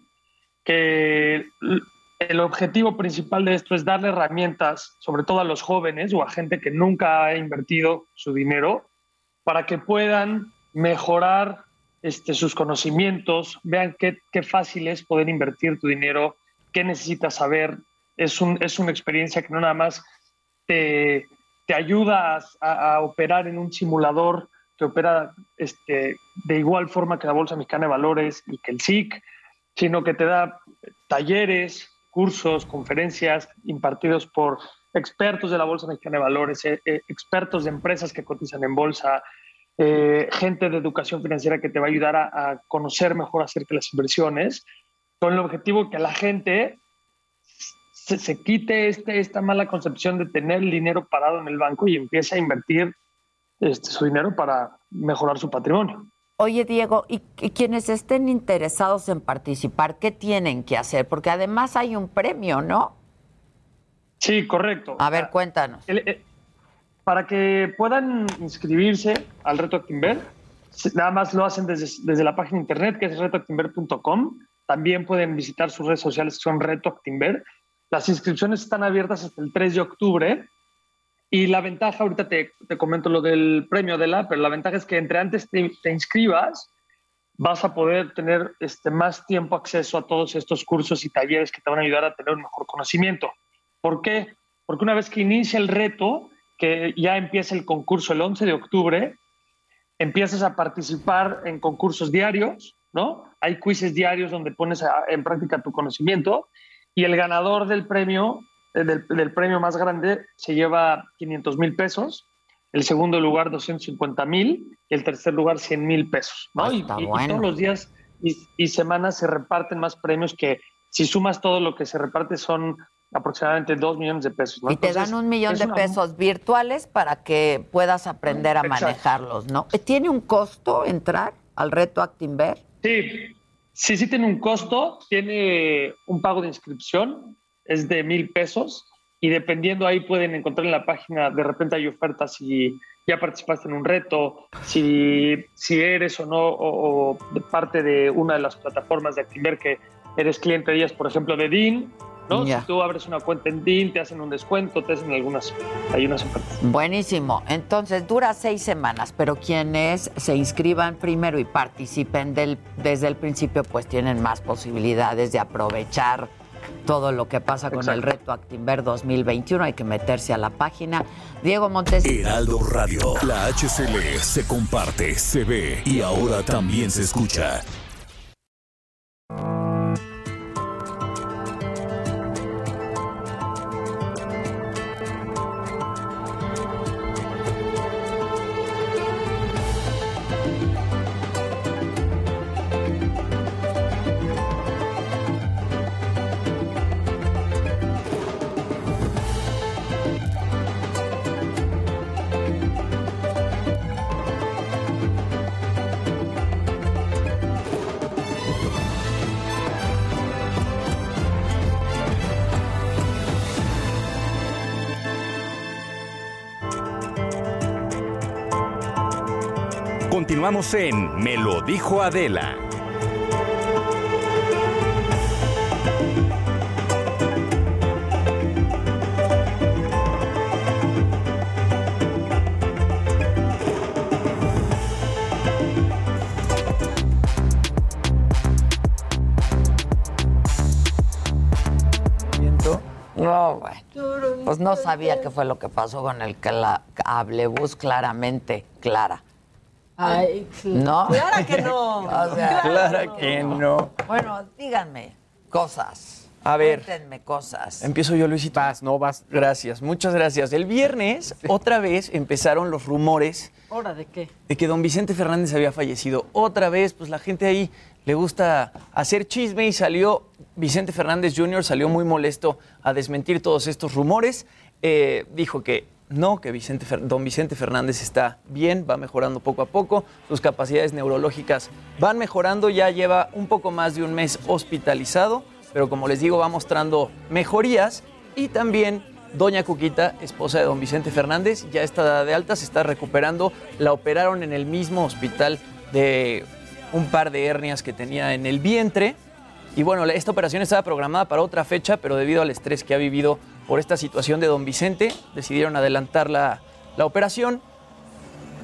que el objetivo principal de esto es darle herramientas, sobre todo a los jóvenes o a gente que nunca ha invertido su dinero, para que puedan mejorar este, sus conocimientos, vean qué, qué fácil es poder invertir tu dinero, qué necesitas saber. Es, un, es una experiencia que no nada más te, te ayuda a, a, operar en un simulador que opera este, de igual forma que la Bolsa Mexicana de Valores y que el SIC, sino que te da talleres, cursos, conferencias impartidos por expertos de la Bolsa Mexicana de Valores, eh, eh, expertos de empresas que cotizan en bolsa, eh, gente de educación financiera que te va a ayudar a, conocer mejor acerca de las inversiones, con el objetivo que la gente se, se quite este, esta mala concepción de tener el dinero parado en el banco y empiece a invertir este, su dinero para mejorar su patrimonio. Oye, Diego, ¿y, y quienes estén interesados en participar, qué tienen que hacer? Porque además hay un premio, ¿no? Sí, correcto. A ver, cuéntanos. El- eh, para que puedan inscribirse al reto Actinver, nada más lo hacen desde, desde la página de internet que es retoactinver.com. También pueden visitar sus redes sociales que son Reto Actinver. Las inscripciones están abiertas hasta el 3 de octubre. Y la ventaja, ahorita te, te comento lo del premio de la, pero la ventaja es que entre antes te, te inscribas, vas a poder tener este, más tiempo acceso a todos estos cursos y talleres que te van a ayudar a tener un mejor conocimiento. ¿Por qué? Porque una vez que inicia el reto, que ya empieza el concurso el 11 de octubre, empiezas a participar en concursos diarios, ¿no? Hay quizzes diarios donde pones en práctica tu conocimiento y el ganador del premio, eh, del, del premio más grande, se lleva 500 mil pesos, el segundo lugar 250 mil y el tercer lugar 100 mil pesos, ¿no? Y- y- y bueno. todos los días y, y semanas se reparten más premios que si sumas todo lo que se reparte son aproximadamente 2 millones de pesos. ¿no? Y te dan un millón de una- pesos virtuales para que puedas aprender a Exacto. manejarlos, ¿no? ¿Tiene un costo entrar al reto Actinver? Sí, sí, sí tiene un costo, tiene un pago de inscripción, es de mil pesos y dependiendo ahí pueden encontrar en la página, de repente hay ofertas si ya participaste en un reto, si, si eres o no o, de parte de una de las plataformas de Activer que eres cliente de ellas, por ejemplo de DIN, ¿no? Ya. Si tú abres una cuenta en DIN, te hacen un descuento, te hacen algunas, hay unas ofertas. Buenísimo. Entonces dura seis semanas, pero quienes se inscriban primero y participen del, desde el principio, pues tienen más posibilidades de aprovechar todo lo que pasa con Exacto. el reto Actinver 2021. Hay que meterse a la página. Diego Montes. Heraldo Radio. La HCL se comparte, se ve y ahora también se escucha. Continuamos en Me lo dijo Adela. No, bueno. Pues no sabía qué fue lo que pasó con el cla- cablebús, claramente, Clara. Ay, ¿No? Clara que no. O sea, Clara que no. Bueno, díganme cosas. A ver. Cuéntenme cosas. Empiezo yo, Luisito. Vas, no vas. Gracias, muchas gracias. El viernes, otra vez empezaron los rumores ¿Hora de qué? de que don Vicente Fernández había fallecido. Otra vez, pues la gente ahí le gusta hacer chisme y salió Vicente Fernández Jr., salió muy molesto a desmentir todos estos rumores. Eh, dijo que no, que don Vicente Fernández está bien, va mejorando poco a poco, sus capacidades neurológicas van mejorando, ya lleva un poco más de un mes hospitalizado, pero como les digo, va mostrando mejorías y también Doña Cuquita, esposa de don Vicente Fernández, ya está de alta, se está recuperando. La operaron en el mismo hospital de un par de hernias que tenía en el vientre. Y bueno, esta operación estaba programada para otra fecha, pero debido al estrés que ha vivido por esta situación de don Vicente, decidieron adelantar la, la operación.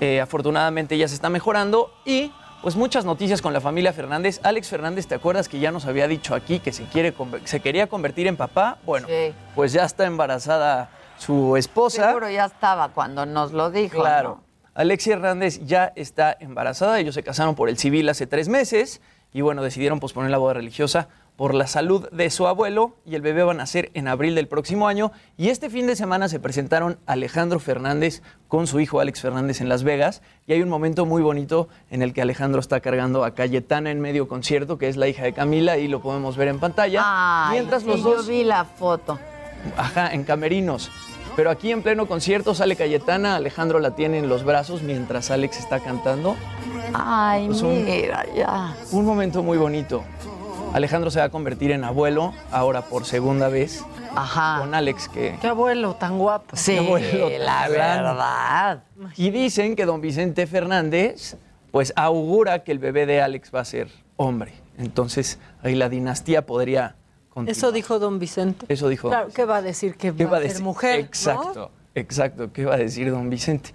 Eh, afortunadamente ya se está mejorando y pues muchas noticias con la familia Fernández. Alex Fernández, ¿te acuerdas que ya nos había dicho aquí que se, quiere, se quería convertir en papá? Bueno, Sí. pues ya está embarazada su esposa. Seguro ya estaba cuando nos lo dijo. Claro. Alexia Hernández ya está embarazada. Ellos se casaron por el civil hace tres meses y bueno, decidieron posponer la boda religiosa por la salud de su abuelo y el bebé va a nacer en abril del próximo año. Y este fin de semana se presentaron Alejandro Fernández con su hijo Alex Fernández en Las Vegas y hay un momento muy bonito en el que Alejandro está cargando a Cayetana en medio concierto, que es la hija de Camila y lo podemos ver en pantalla. Ay, mientras sí, los dos yo vi la foto. Ajá, en camerinos. Pero aquí en pleno concierto sale Cayetana, Alejandro la tiene en los brazos mientras Alex está cantando. Ay, Pues un- mira, ya. Un momento muy bonito. Alejandro se va a convertir en abuelo, ahora por segunda vez. Ajá. Con Alex, que... Qué abuelo tan guapo. Sí, Qué abuelo la verdad. Y dicen que don Vicente Fernández, pues augura que el bebé de Alex va a ser hombre. Entonces, ahí la dinastía podría continuar. Eso dijo don Vicente. Eso dijo. Claro, ¿qué va a decir? Que ¿Qué va, va a ser decir? mujer. ¿no? Exacto, exacto. ¿Qué va a decir don Vicente?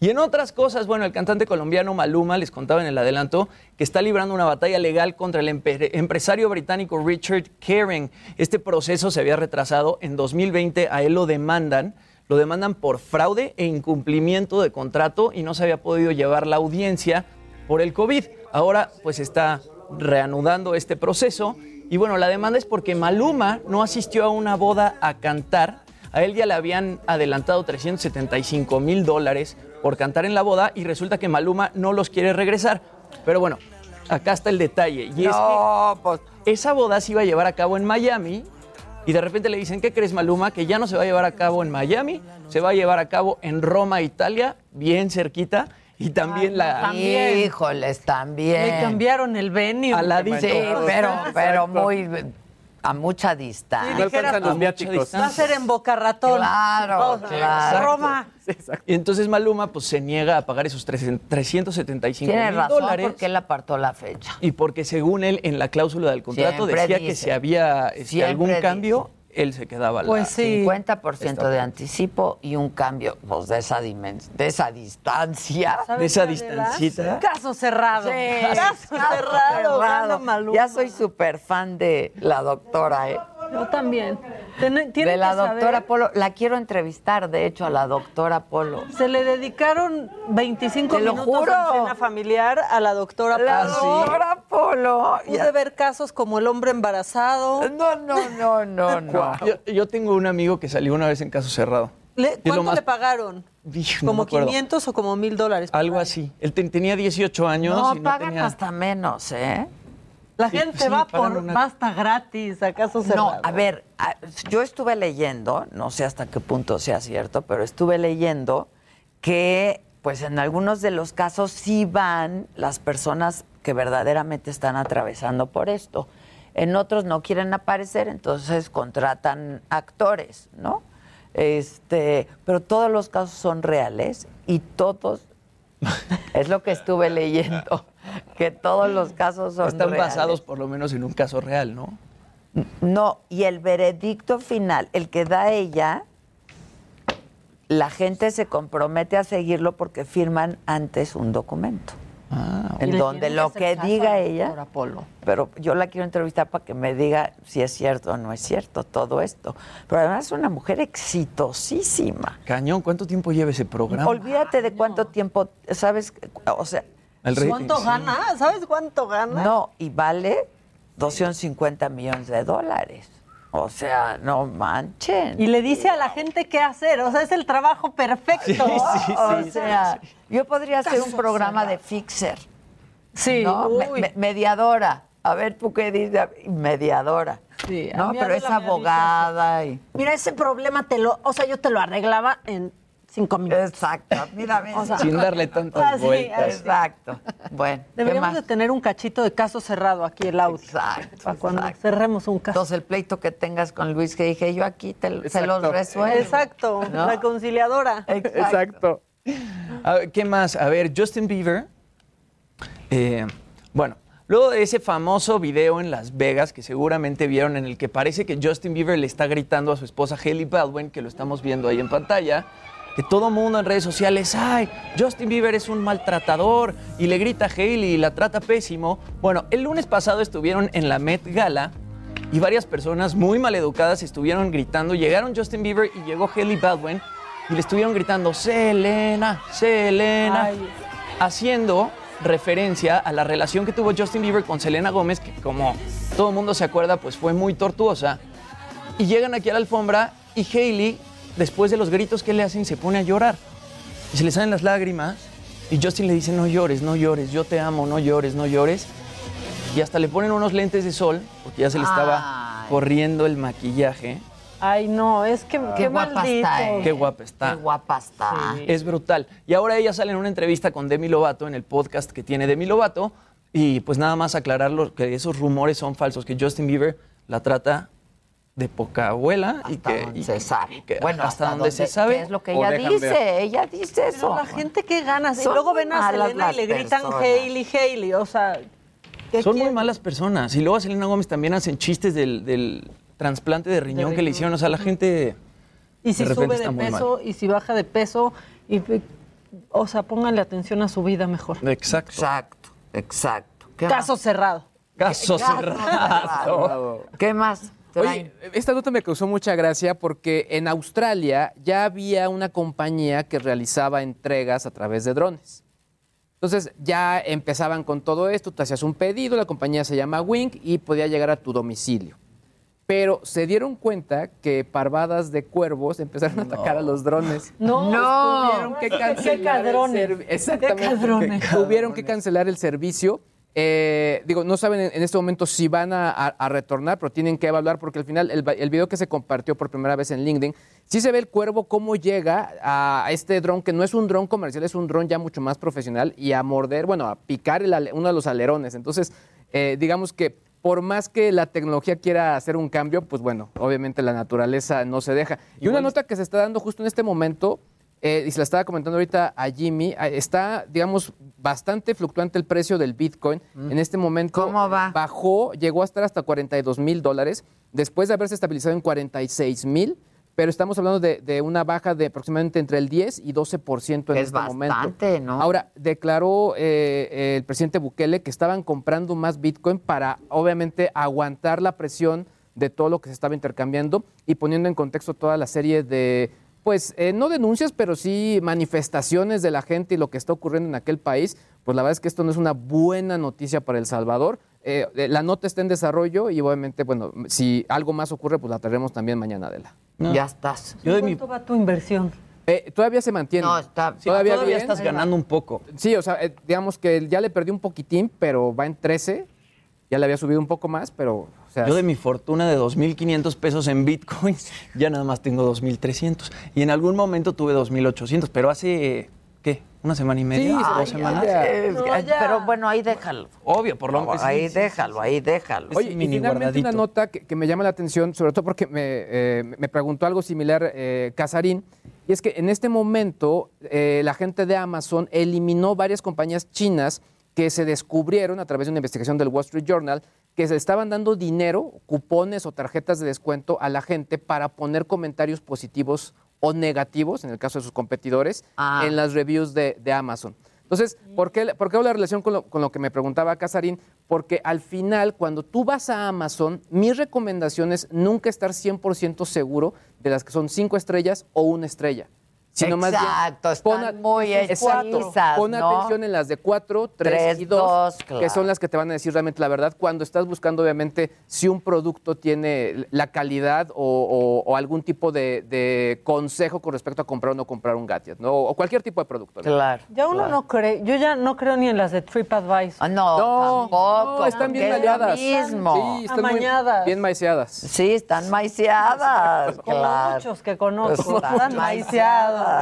Y en otras cosas, bueno, el cantante colombiano Maluma les contaba en el adelanto que está librando una batalla legal contra el empresario británico Richard Kering. Este proceso se había retrasado en 2020, a él lo demandan, lo demandan por fraude e incumplimiento de contrato y no se había podido llevar la audiencia por el COVID. Ahora pues está reanudando este proceso y bueno, la demanda es porque Maluma no asistió a una boda a cantar. A él ya le habían adelantado 375 mil dólares por cantar en la boda y resulta que Maluma no los quiere regresar. Pero bueno, acá está el detalle. Y es que esa boda se iba a llevar a cabo en Miami y de repente le dicen, ¿qué crees Maluma? Que ya no se va a llevar a cabo en Miami, se va a llevar a cabo en Roma, Italia, bien cerquita. Y también la... También. Híjoles, también. Le cambiaron el venue. A la Sí, pero, pero muy a mucha distancia. Sí, dijeras tú, Va a ser en Boca Ratón. Claro, Oh, claro. Roma. Y entonces Maluma pues se niega a pagar esos 375 Tiene mil razón dólares. porque él apartó la fecha. Y porque según él en la cláusula del contrato Siempre decía que si había este, algún dice. cambio, él se quedaba la... Pues sí. 50% de anticipo y un cambio pues, de, esa dimen- de esa distancia. De esa distancita. Caso cerrado. Sí, Caso caso cerrado. cerrado. Ya soy súper fan de la doctora, ¿eh? Yo también. Ten- De la doctora saber- Polo. La quiero entrevistar, de hecho, a la doctora Polo. Se le dedicaron 25 Te lo minutos juro. en cena familiar a la doctora La Polo. doctora Polo. Pude ver casos como el hombre embarazado. No, no, no, no, no. Yo, yo tengo un amigo que salió una vez en caso cerrado. Le- ¿Cuánto más- le pagaron? No ¿Como acuerdo. 500 o como 1000 dólares? Algo así. Él ten- tenía 18 años No, y no pagan tenía... hasta menos, ¿eh? La gente sí, va por una- basta gratis, acaso cerrado. No, a ver, yo estuve leyendo, no sé hasta qué punto sea cierto, pero estuve leyendo que pues en algunos de los casos sí van las personas que verdaderamente están atravesando por esto. En otros no quieren aparecer, entonces contratan actores, ¿no? Este, pero todos los casos son reales y todos es lo que estuve leyendo, que todos los casos son Están reales. basados por lo menos en un caso real, ¿no? No, y el veredicto final, el que da ella, la gente se compromete a seguirlo porque firman antes un documento. en Y le donde lo que diga la ella, doctora Polo. pero yo la quiero entrevistar para que me diga si es cierto o no es cierto todo esto. Pero además es una mujer exitosísima. Cañón, ¿cuánto tiempo lleva ese programa? Olvídate de cuánto tiempo, ¿sabes? O sea, El rating, ¿Cuánto sí. gana? ¿Sabes cuánto gana? no, y vale 250 millones de dólares. O sea, no manchen. Y le dice a la gente qué hacer. O sea, es el trabajo perfecto. Sí, sí, o sí, sea, yo podría hacer un programa de fixer. Sí, ¿no? Me- uy. me- mediadora. A ver, tú qué dices. Mediadora. Sí, a no, pero es abogada. Y... Mira, ese problema te lo, o sea, yo te lo arreglaba en cinco minutos. Exacto. Mira, mira. O sea, Sin darle tantas así, vueltas. así. Exacto. Bueno, ¿qué Deberíamos más? de tener un cachito de caso cerrado aquí el audio. Exacto. Para cuando exacto. cerremos un caso. Entonces, el pleito que tengas con Luis, que dije yo aquí, te, se Exacto. los resuelvo. Exacto, ¿No? la conciliadora. Exacto. A ver, ¿Qué más? A ver, Justin Bieber. eh, bueno, luego de ese famoso video en Las Vegas que seguramente vieron en el que parece que Justin Bieber le está gritando a su esposa Hailey Baldwin, que lo estamos viendo ahí en pantalla, que todo mundo en redes sociales, ay, Justin Bieber es un maltratador y le grita a Hailey y la trata pésimo. Bueno, el lunes pasado estuvieron en la Met Gala y varias personas muy maleducadas estuvieron gritando. Llegaron Justin Bieber y llegó Hailey Baldwin y le estuvieron gritando, Selena, Selena, Ay. haciendo referencia a la relación que tuvo Justin Bieber con Selena Gómez, que como todo el mundo se acuerda, pues fue muy tortuosa. Y llegan aquí a la alfombra y Hailey, después de los gritos que le hacen, se pone a llorar. Y se le salen las lágrimas. Y Justin le dice, no llores, no llores, yo te amo, no llores, no llores. Y hasta le ponen unos lentes de sol, porque ya se le estaba corriendo el maquillaje. Ay, no, es que Qué qué, guapa maldito. está, ¿eh? Qué guapa está. Qué guapa está. Es brutal. Y ahora ella sale en una entrevista con Demi Lovato en el podcast que tiene Demi Lovato. Y pues nada más aclararlo que esos rumores son falsos, que Justin Bieber la trata de poca abuela y que donde y se sabe. que Bueno, hasta, hasta donde se sabe. que es lo que ella dice, ver. ella dice Pero eso. la gente que ganas. Y luego ven a Selena y le gritan personas. Hailey, Hailey. O sea, ¿qué Son muy malas personas. Y luego a Selena Gómez también hacen chistes del, del trasplante de riñón que le hicieron. O sea, la gente Y si de sube de peso y si baja de peso. Y, o sea, pónganle atención a su vida mejor. Exacto. Exacto, exacto. ¿Qué Caso cerrado. Caso cerrado. ¿Qué más? Oye, esta nota me causó mucha gracia porque en Australia ya había una compañía que realizaba entregas a través de drones. Entonces ya empezaban con todo esto, tú hacías un pedido, la compañía se llama Wing y podía llegar a tu domicilio. Pero se dieron cuenta que parvadas de cuervos empezaron a atacar a los drones. No, No. tuvieron que cancelar cadrones. Exactamente. Qué cadrones. que Tuvieron que cancelar el servicio. Eh, digo, no saben en, en este momento si van a, a- a retornar, pero tienen que evaluar porque al final el, video que se compartió por primera vez en LinkedIn, sí se ve el cuervo cómo llega a este dron, que no es un dron comercial, es un dron ya mucho más profesional y a morder, bueno, a picar el uno de los alerones. Entonces, eh, digamos que por más que la tecnología quiera hacer un cambio, pues bueno, obviamente la naturaleza no se deja. Y una nota que se está dando justo en este momento, eh, y se la estaba comentando ahorita a Jimmy, eh, está, digamos, bastante fluctuante el precio del Bitcoin. En este momento ¿Cómo va? bajó, llegó a estar hasta 42 mil dólares, después de haberse estabilizado en 46 mil, pero estamos hablando de, de una baja de aproximadamente entre el 10 y 12% en Es este momento. bastante, ¿no? Ahora, declaró eh, el presidente Bukele que estaban comprando más Bitcoin para, obviamente, aguantar la presión de todo lo que se estaba intercambiando y poniendo en contexto toda la serie de, pues, eh, no denuncias, pero sí manifestaciones de la gente y lo que está ocurriendo en aquel país. Pues la verdad es que esto no es una buena noticia para El Salvador. Eh, eh, la nota está en desarrollo y obviamente, bueno, si algo más ocurre, pues la traeremos también mañana, Adela. No. Ya estás. Yo de mi ¿Cuánto va tu inversión? Eh, todavía se mantiene. No, está- Sí, todavía, todavía bien. estás ganando un poco. Sí, o sea, eh, digamos que ya le perdí un poquitín, pero va en 13. Ya le había subido un poco más, pero, sea, Yo de mi fortuna de 2.500 pesos en bitcoins, ya nada más tengo 2.300. Y en algún momento tuve 2.800, pero hace, ¿qué? ¿Una semana y media? Sí, ¿Dos semanas? ya. No, ya. pero bueno, ahí déjalo. Obvio, por lo menos. ahí déjalo, ahí déjalo. Oye, y finalmente guardadito. una nota que, que me llama la atención, sobre todo porque me, eh, me preguntó algo similar eh, Casarín, y es que en este momento eh, la gente de Amazon eliminó varias compañías chinas que se descubrieron a través de una investigación del Wall Street Journal que se estaban dando dinero, cupones o tarjetas de descuento a la gente para poner comentarios positivos o negativos, en el caso de sus competidores, Ah. en las reviews de, de Amazon. Entonces, ¿por qué, por qué hago la relación con lo, con lo que me preguntaba Casarín? Porque al final, cuando tú vas a Amazon, mi recomendación es nunca estar 100% seguro de las que son cinco estrellas o una estrella. Sino más bien, Exacto, están a- muy Exacto, pon ¿no? atención en las de 4, 3 Tres, y 2, dos, que claro. son las que te van a decir realmente la verdad cuando estás buscando, obviamente, si un producto tiene la calidad o, o- o algún tipo de, de consejo con respecto a comprar o no comprar un gadget, ¿no? O cualquier tipo de producto. ¿no? Claro. Ya uno Claro. no cree, yo ya no creo ni en las de TripAdvisor. Ah, no, No, tampoco. no, están bien mismo. Sí, están muy Amañadas. bien maiceadas. Sí, están maiciadas, Como claro. muchos que conozco, Están están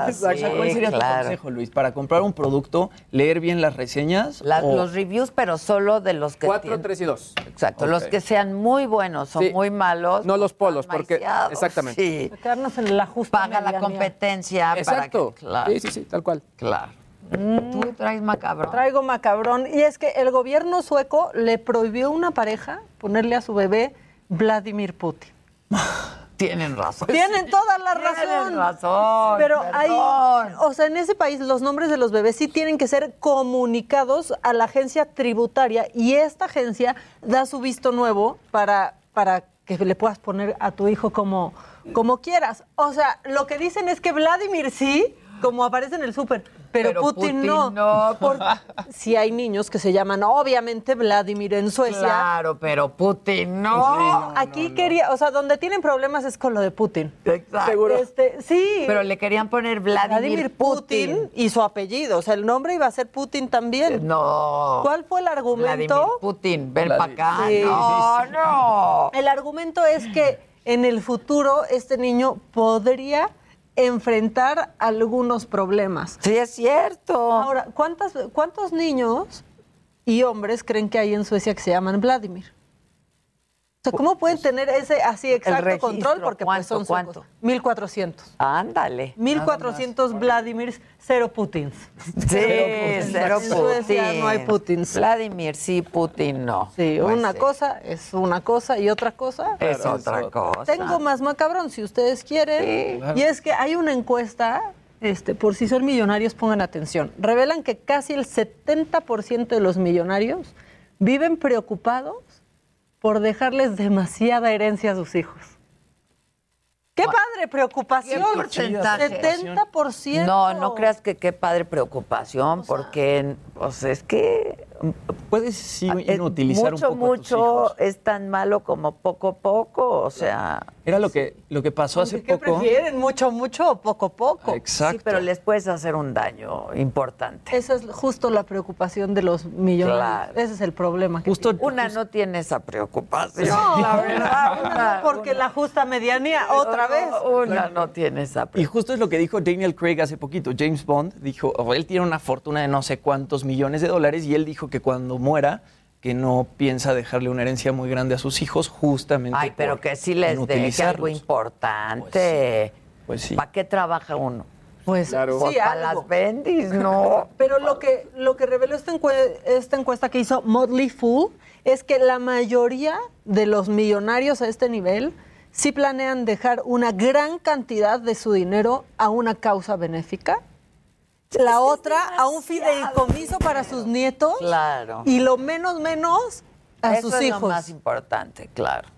O sea, ¿Cuál sí, sería tu consejo, Luis? Para comprar un producto, leer bien las reseñas. La- o- Los reviews, pero solo de los que 4, tienen- 3 y 2. Exacto, los que sean muy buenos o Sí. muy malos. No los polos, porque- maiciados, exactamente. Sí. Quedarnos en la justa Paga la competencia Exacto. para que. Claro, Sí, sí, sí, tal cual. claro. Tú traes macabro. Traigo macabrón. Y es que el gobierno sueco le prohibió a una pareja ponerle a su bebé Vladimir Putin. Tienen razón. Tienen toda la Tienen razón. razón, Pero hay, perdón. o sea, en ese país los nombres de los bebés sí tienen que ser comunicados a la agencia tributaria y esta agencia da su visto nuevo para, para que le puedas poner a tu hijo como, como quieras. O sea, lo que dicen es que Vladimir sí, como aparece en el súper. Pero, Pero Putin, Putin no. no. Porque si hay niños que se llaman, obviamente, Vladimir en Suecia. Claro, pero Putin no. Aquí quería, o sea, donde tienen problemas es con lo de Putin. Exacto. Seguro. Este, sí. Pero le querían poner Vladimir, Vladimir Putin. Putin. y su apellido. O sea, el nombre iba a ser Putin también. No. ¿Cuál fue el argumento? Vladimir Putin, ven para acá. Sí. No, no. El argumento es que en el futuro este niño podría enfrentar algunos problemas. Sí, es cierto. Ahora, ¿cuántas, ¿cuántos niños y hombres creen que hay en Suecia que se llaman Vladimir? O sea, ¿cómo pueden tener ese así exacto registro, control? Porque pues, ¿cuánto, son cuánto? suecos. 1400. Ándale. 1400 Vladimirs, cero Putins. Sí, cero En Suecia Putin. no hay Putins. Vladimir sí, Putin no. Sí, Pues una sí. cosa es una cosa y otra cosa Es otra cosa. Tengo más macabrón si ustedes quieren. claro. Y es que hay una encuesta, este, por si son millonarios, pongan atención. Revelan que casi el 70% de los millonarios viven preocupados por dejarles demasiada herencia a sus hijos. ¡Qué padre preocupación! ¿Qué porcentaje? 70%. No, no creas que qué padre preocupación, porque pues es que puedes sí es inutilizar mucho, un poco a tus mucho es tan malo como poco poco, o sea, Era lo que, lo que pasó hace ¿Qué poco. prefieren? ¿Mucho, mucho o poco, poco? Exacto. sí, pero les puedes hacer un daño importante. Esa es justo la preocupación de los millonarios. Claro. Ese es el problema. que Justo Una no tiene esa preocupación, No, la verdad. una porque la justa medianía otra vez. Una no tiene esa Y justo es lo que dijo Daniel Craig hace poquito. James Bond dijo, o él tiene una fortuna de no sé cuántos millones de dólares y él dijo que cuando muera, que no piensa dejarle una herencia muy grande a sus hijos, justamente. Ay, pero por que sí les deje algo inutilizarlos. importante. Pues sí. ¿Para qué trabaja uno? Pues Pues sí, para algo. las bendis, ¿no? Pero lo que, lo que reveló esta, encue- esta encuesta que hizo Motley Fool es que la mayoría de los millonarios a este nivel sí planean dejar una gran cantidad de su dinero a una causa benéfica. La otra a un fideicomiso para sus nietos. Claro. Y lo menos menos a Eso sus es hijos. lo más importante, claro.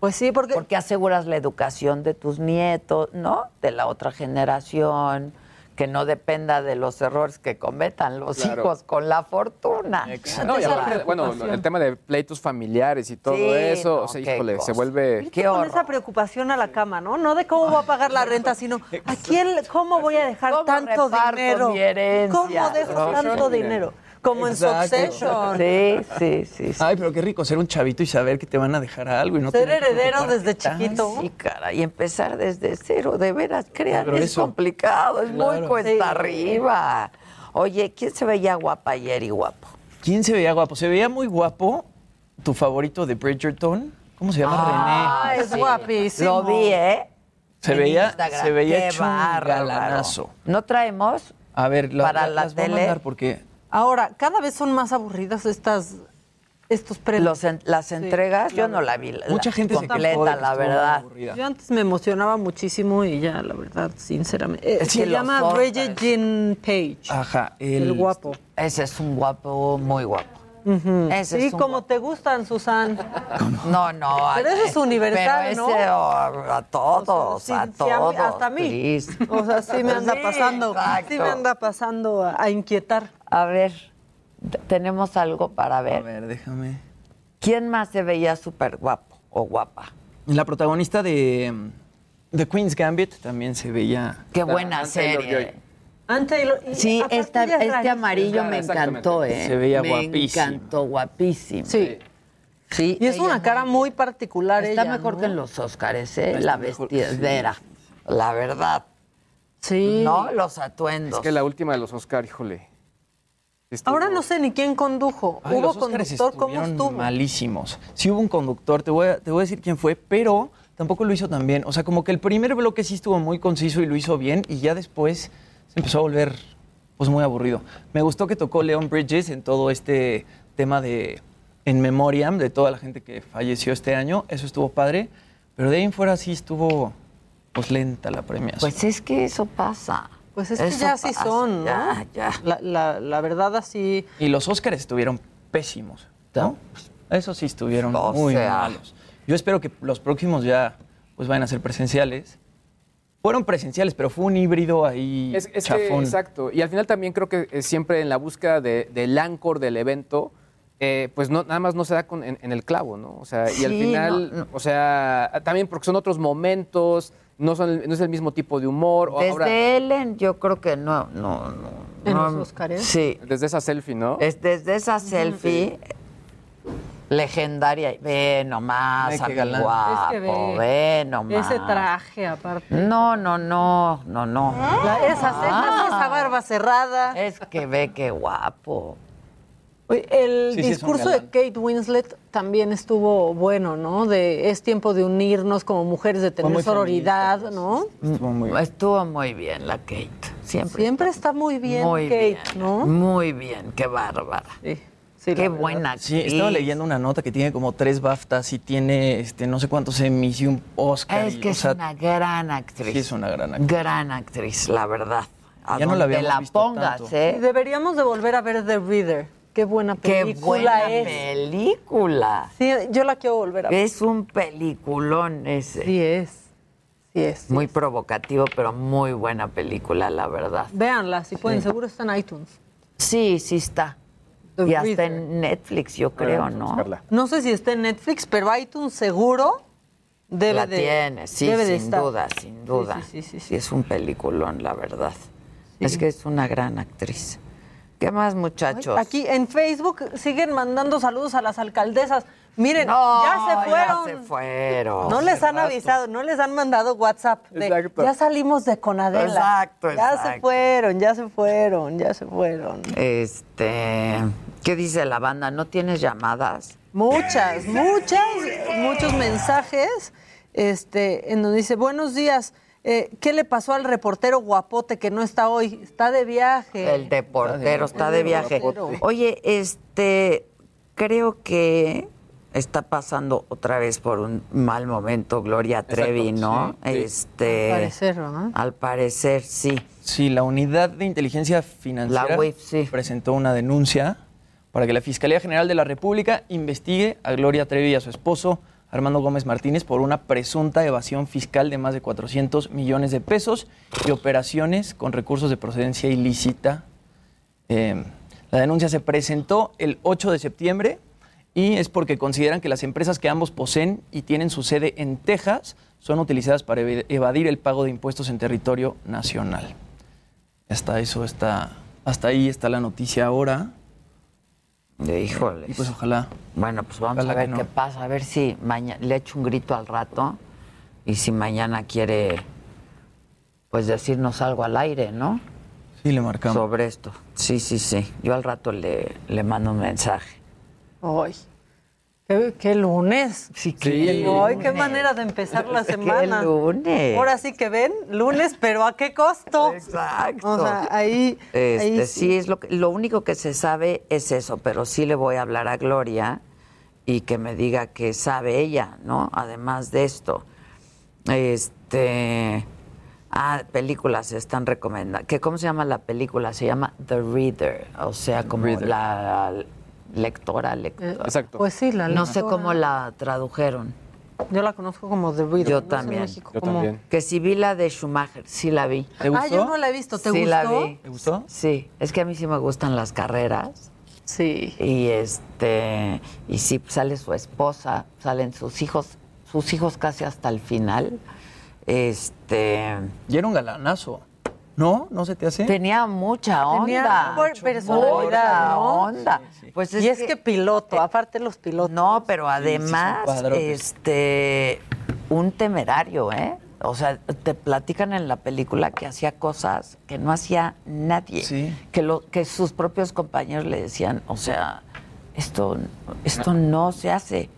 Pues sí, porque... Porque aseguras la educación de tus nietos, ¿no? De la otra generación, que no dependa de los errores que cometan los Claro. hijos con la fortuna. No, y aparte, bueno, el tema de pleitos familiares y todo Sí, eso, no, o sea, qué híjole, se vuelve... Irte con esa preocupación a la cama, ¿no? No de cómo voy a pagar la renta, sino a quién, cómo voy a dejar tanto dinero. mi herencia? ¿Cómo dejo ¿no? tanto dinero? Como Exacto. en Succession. Sí, sí, sí. Ay, pero qué rico ser un chavito y saber que te van a dejar algo y no Ser heredero desde chiquito. Sí, cara, y empezar desde cero, de veras, crean, Pero es eso- complicado, es muy cuesta Sí. arriba. Oye, ¿quién se veía guapa ayer y guapo? ¿Quién se veía guapo? Se veía muy guapo tu favorito de Bridgerton. ¿Cómo se llama? Ah, René. es guapísimo. Lo vi, ¿eh? Se En veía, Instagram. se veía galanazo. ¿No traemos? A ver, la, Para la- la las voy a tele. mandar porque Ahora, cada vez son más aburridas estas, estos premios. Los en- las entregas, yo no la vi la- Mucha gente se completa, que la verdad. aburrida. Yo antes me emocionaba muchísimo y ya, la verdad, sinceramente. Eh, se llama. Bridget Jean Page. Ajá, El, guapo. Ese es un guapo, muy guapo. Ese sí, es un como te gustan, Susan. No, no. Pero eso es universal, pero ¿no? ese, oh, a todos, a sí, a todos. mí- hasta a mí. please. O sea, sí me anda pasando. exacto. Sí me anda pasando a, a inquietar. A ver, tenemos algo para A ver. ver, déjame. ¿Quién más se veía súper guapo o guapa? La protagonista de mm, The Queen's Gambit también se veía. Qué buena serie. Antes Sí, esta- este amarillo me encantó, ¿eh? Se veía me guapísima. encantó, guapísimo. Sí. Sí, Y es una cara muy particular Está ella, mejor ¿no? que en los Óscares, ¿eh? Está La vestidera, la verdad. Sí. No, los atuendos. Es que la última de los Oscar, híjole. estuvo- Ahora no sé ni quién condujo. Ay, ¿Hubo los Óscares conductor? ¿Cómo estuvieron estuvo? malísimos. Sí hubo un conductor, te voy, a, te voy a decir quién fue, pero tampoco lo hizo tan bien. O sea, como que el primer bloque sí estuvo muy conciso y lo hizo bien, y ya después se empezó a volver pues muy aburrido. Me gustó que tocó Leon Bridges en todo este tema de en memoriam de toda la gente que falleció este año. Eso estuvo padre, pero de ahí en fuera sí estuvo pues lenta la premiación. Pues es que eso pasa. Pues es que Eso ya así pasa, son, ¿no? Ya, ya. La, la- la verdad así... Y los Óscares estuvieron pésimos, ¿no? Eso sí estuvieron O muy sea. malos. Yo espero que los próximos ya pues vayan a ser presenciales Fueron presenciales, pero fue un híbrido ahí Es, es que, exacto. Y al final también creo que eh, siempre en la búsqueda de- del anchor del evento, eh, pues no, nada más no se da con- en, en el clavo, ¿no? O sea, y al final, no, no. o sea, también porque son otros momentos, no, son, el- no es el mismo tipo de humor. Desde ahora- Ellen, yo creo que no, no, no. ¿En no- los Óscares? Sí. Desde esa selfie, ¿no? Es desde esa selfie legendaria. Ve nomás, Ay, qué guapo, Es que ve. ve nomás. Ese traje, aparte. No, no, no, no, no. La- esas cejas, esa barba cerrada. Es que ve qué guapo. Oye, El Sí, sí, discurso de. Kate Winslet también estuvo bueno, ¿no? De es tiempo de unirnos como mujeres, de tener muy sororidad, ¿no? Estuvo muy bien. la Kate. Siempre. Siempre está muy bien Muy Kate, bien. ¿no? Muy bien, qué bárbara. Qué buena Sí, actriz. estaba leyendo una nota que tiene como tres BAFTAs y tiene este, no sé cuántos Emmys y un Oscar. Es y, que o es sea, una gran actriz. Sí, es una gran actriz. Gran actriz, la verdad. A Ya no la habíamos la visto pongas, tanto. ¿eh? Deberíamos de volver a ver The Reader. Qué buena Qué película buena es. película. Sí, yo la quiero volver a ver. Es un peliculón ese. Sí es. Sí es. Muy provocativo, pero muy buena película, la verdad. Véanla, si pueden, Sí. seguro está en iTunes. Sí, sí está. The y hasta Reader. en Netflix, yo creo, ¿no? No sé si está en Netflix, pero iTunes seguro debe la de tiene, sí, debe de sin estar. duda, sin duda. sí, sí, Sí, es un peliculón, la verdad. Es que es una gran actriz. ¿Qué más, muchachos? Aquí en Facebook siguen mandando saludos a las alcaldesas. Miren, No, ya se fueron. Ya se fueron. No les han avisado, no les han mandado WhatsApp. de, Exacto. ya salimos de Conadela. Exacto, Ya se exacto. fueron, ya se fueron, ya se fueron. Este, ¿qué dice la banda? ¿No tienes llamadas? Muchas, muchas, muchos mensajes, este, en donde dice, buenos días, eh, ¿qué le pasó al reportero guapote que no está hoy? Está de viaje. El de portero está de viaje. Oye, este, creo que está pasando otra vez por un mal momento Gloria Trevi, Exacto, ¿no? sí, sí. Este, Al parecer, ¿no? Al parecer, sí. Sí, la unidad de inteligencia financiera La presentó una denuncia para que la Fiscalía General de la República investigue a Gloria Trevi y a su esposo Armando Gómez Martínez por una presunta evasión fiscal de más de 400 millones de pesos y operaciones con recursos de procedencia ilícita. Eh, la denuncia se presentó el 8 de septiembre y es porque consideran que las empresas que ambos poseen y tienen su sede en Texas son utilizadas para ev- evadir el pago de impuestos en territorio nacional. Eso está, hasta ahí está la noticia ahora. De híjoles. Y pues ojalá. Bueno, pues vamos Ojalá a ver no. qué pasa, a ver si mañana le echo un grito al rato y si mañana quiere pues decirnos algo al aire, ¿no? Sí, le marcamos. Sobre esto. Sí, sí, sí. Yo al rato le, le mando un mensaje. Ay, qué, qué lunes. Sí, Ay, qué manera de empezar la Qué semana. lunes. Ahora sí que ven, lunes, pero ¿a qué costo? Exacto. O sea, ahí, Este, ahí sí. es lo que, lo único que se sabe es eso, pero sí le voy a hablar a Gloria y que me diga que sabe ella, ¿no? Además de esto. Este ah, películas están recomendando. ¿Qué cómo se llama la película? Se llama The Reader, o sea, como Reader. la lectora, lectora. Exacto. Pues sí, la No sé lectora. cómo la tradujeron. Yo la conozco como The Reader. Yo no sé en también. México cómo- Que si vi la de Schumacher, sí la vi. ¿Te Ah, yo no la he visto. ¿Te sí gustó? la vi. ¿Te gustó? Sí, es que a mí sí me gustan las carreras. Sí. Y este y sí sale su esposa, salen sus hijos, sus hijos casi hasta el final. Este Y era un galanazo. ¿No? ¿No se te hace? tenía mucha Tenía onda. por- personalidad, Mucha ¿no? onda. Pues y es que, piloto, aparte los pilotos. No, pero además, este, un temerario, ¿eh? O sea, te platican en la película que hacía cosas que no hacía nadie. Sí. Que, lo, que sus propios compañeros le decían, o sea, esto, esto no se hace.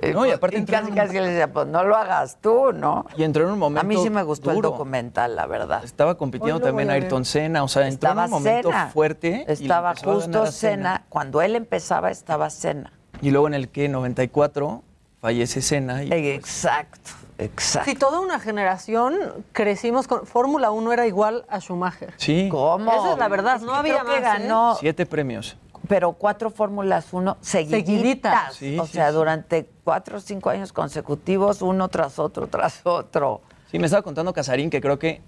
Eh, No, y aparte casi, un- casi le decía, pues no lo hagas tú, ¿no? Y entró en un A momento mí sí me gustó el duro. documental, la verdad. Estaba compitiendo también a. Ayrton Senna, o sea, entró Estaba en un momento Senna. fuerte. Estaba a justo a Cena. Cuando él empezaba, estaba Cena. Y luego en el que 94 fallece Senna. Y, Exacto, exacto. Sí, toda una generación crecimos con. Fórmula 1 era igual a Schumacher. sí, ¿Cómo? Esa es la verdad, no había Creo que más, ¿eh? ganó, siete premios. Pero cuatro Fórmulas 1 seguiditas. Seguiditas. Sí, o sí, sea, sí. durante cuatro o cinco años consecutivos, uno tras otro, tras otro. Sí, me estaba contando Casarín que creo que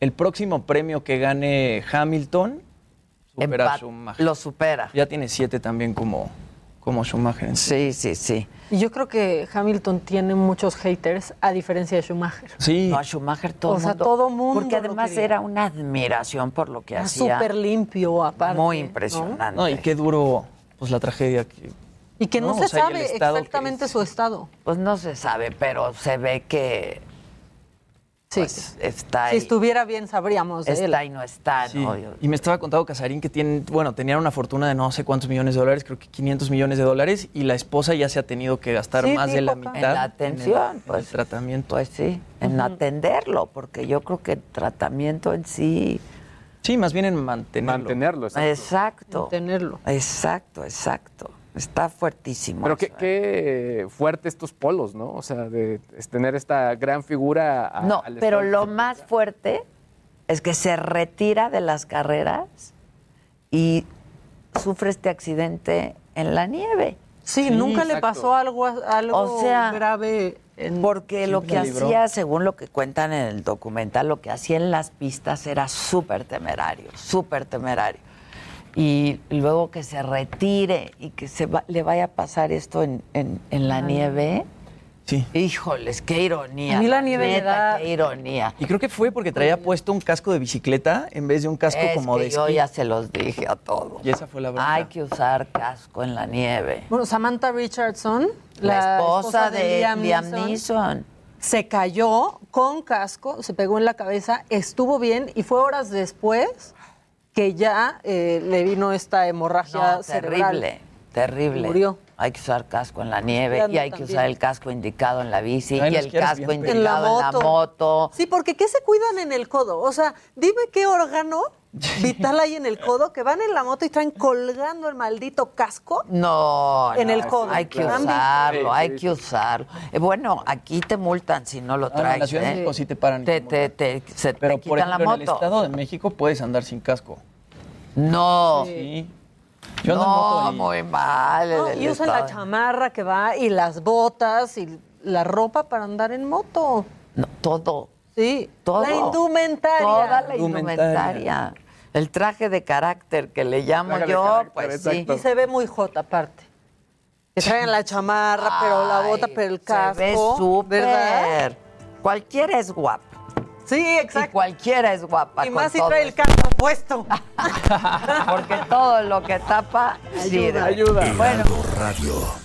el próximo premio que gane Hamilton supera Schumacher. Lo supera. Ya tiene siete también como, como Schumacher. Sí, sí, sí. Y yo creo que Hamilton tiene muchos haters, a diferencia de Schumacher. Sí. No, a Schumacher todo O sea, mundo- todo mundo Porque además era una admiración por lo que Era hacía. súper limpio, aparte. Muy impresionante. No, y qué duro, pues la tragedia que... Y que no, No, se o sea, sabe exactamente su estado. Pues no se sabe, pero se ve que Sí. pues, está Si ahí. estuviera bien, sabríamos de él. Está y no está, Sí. ¿no? Y me estaba contando Casarín que tienen, bueno, tenían una fortuna de no sé cuántos millones de dólares, creo que 500 millones de dólares, y la esposa ya se ha tenido que gastar Sí, más de la mitad En la atención, en el, pues. en el tratamiento. Pues sí, en atenderlo, porque yo creo que el tratamiento en sí. Sí, más bien en mantenerlo. Mantenerlo, exacto. Exacto. Tenerlo. Exacto, exacto. Está fuertísimo. Pero qué, ¿eh? qué fuerte estos polos, ¿no? O sea, de tener esta gran figura. a- No, al pero lo más fuerte es que se retira de las carreras y sufre este accidente en la nieve. Sí, nunca le pasó algo, algo O sea, grave. En... Porque lo que libró. hacía, según lo que cuentan en el documental, lo que hacía en las pistas era súper temerario, súper temerario. Y luego que se retire y que se va- le vaya a pasar esto en, en- en la nieve. Sí. Híjoles, qué ironía. A mí la nieve me da- Qué ironía. Y creo que fue porque traía puesto un casco de bicicleta en vez de un casco Es como que de yo esquí. ya se los dije a todos. Y esa fue la bronca. Hay que usar casco en la nieve. Bueno, Samantha Richardson, La, esposa, de, Liam Liam, Neeson, Neeson. se cayó con casco, se pegó en la cabeza, estuvo bien y fue horas después que ya eh, le vino esta hemorragia No, cerebral. terrible, terrible. Murió. Hay que usar casco en la nieve Y hay que usar el casco indicado en la bici Ay, y el casco bien indicado En la en la moto. moto. Sí, porque ¿qué se cuidan en el codo? O sea, dime qué órgano vital hay en el codo que van en la moto y traen colgando el maldito casco. No, En no, el codo. Hay que usarlo, hay que usarlo. Eh, bueno, aquí te multan si no lo Ah, no, traes. en la Ciudad de ¿eh? México sí te paran. Te, te te, se Pero te por ejemplo, la en el. Estado de México puedes andar sin casco. No, Sí. Yo ando en no, moto y- muy mal. No, y usan la chamarra que va y las botas y la ropa para andar en moto. No, todo. Sí, Todo. la indumentaria. Toda la Indumentaria. indumentaria. El traje de carácter que le llamo yo, carácter, pues exacto. Y se ve muy hot aparte. Que traen la chamarra, pero la bota, pero el casco. Se ve súper. ¿Verdad? Cualquiera es guapa. Sí, Y exacto. cualquiera es guapa. Y con más si todo trae el casco puesto. Porque todo lo que tapa sirve. Ayuda. Bueno, Radio.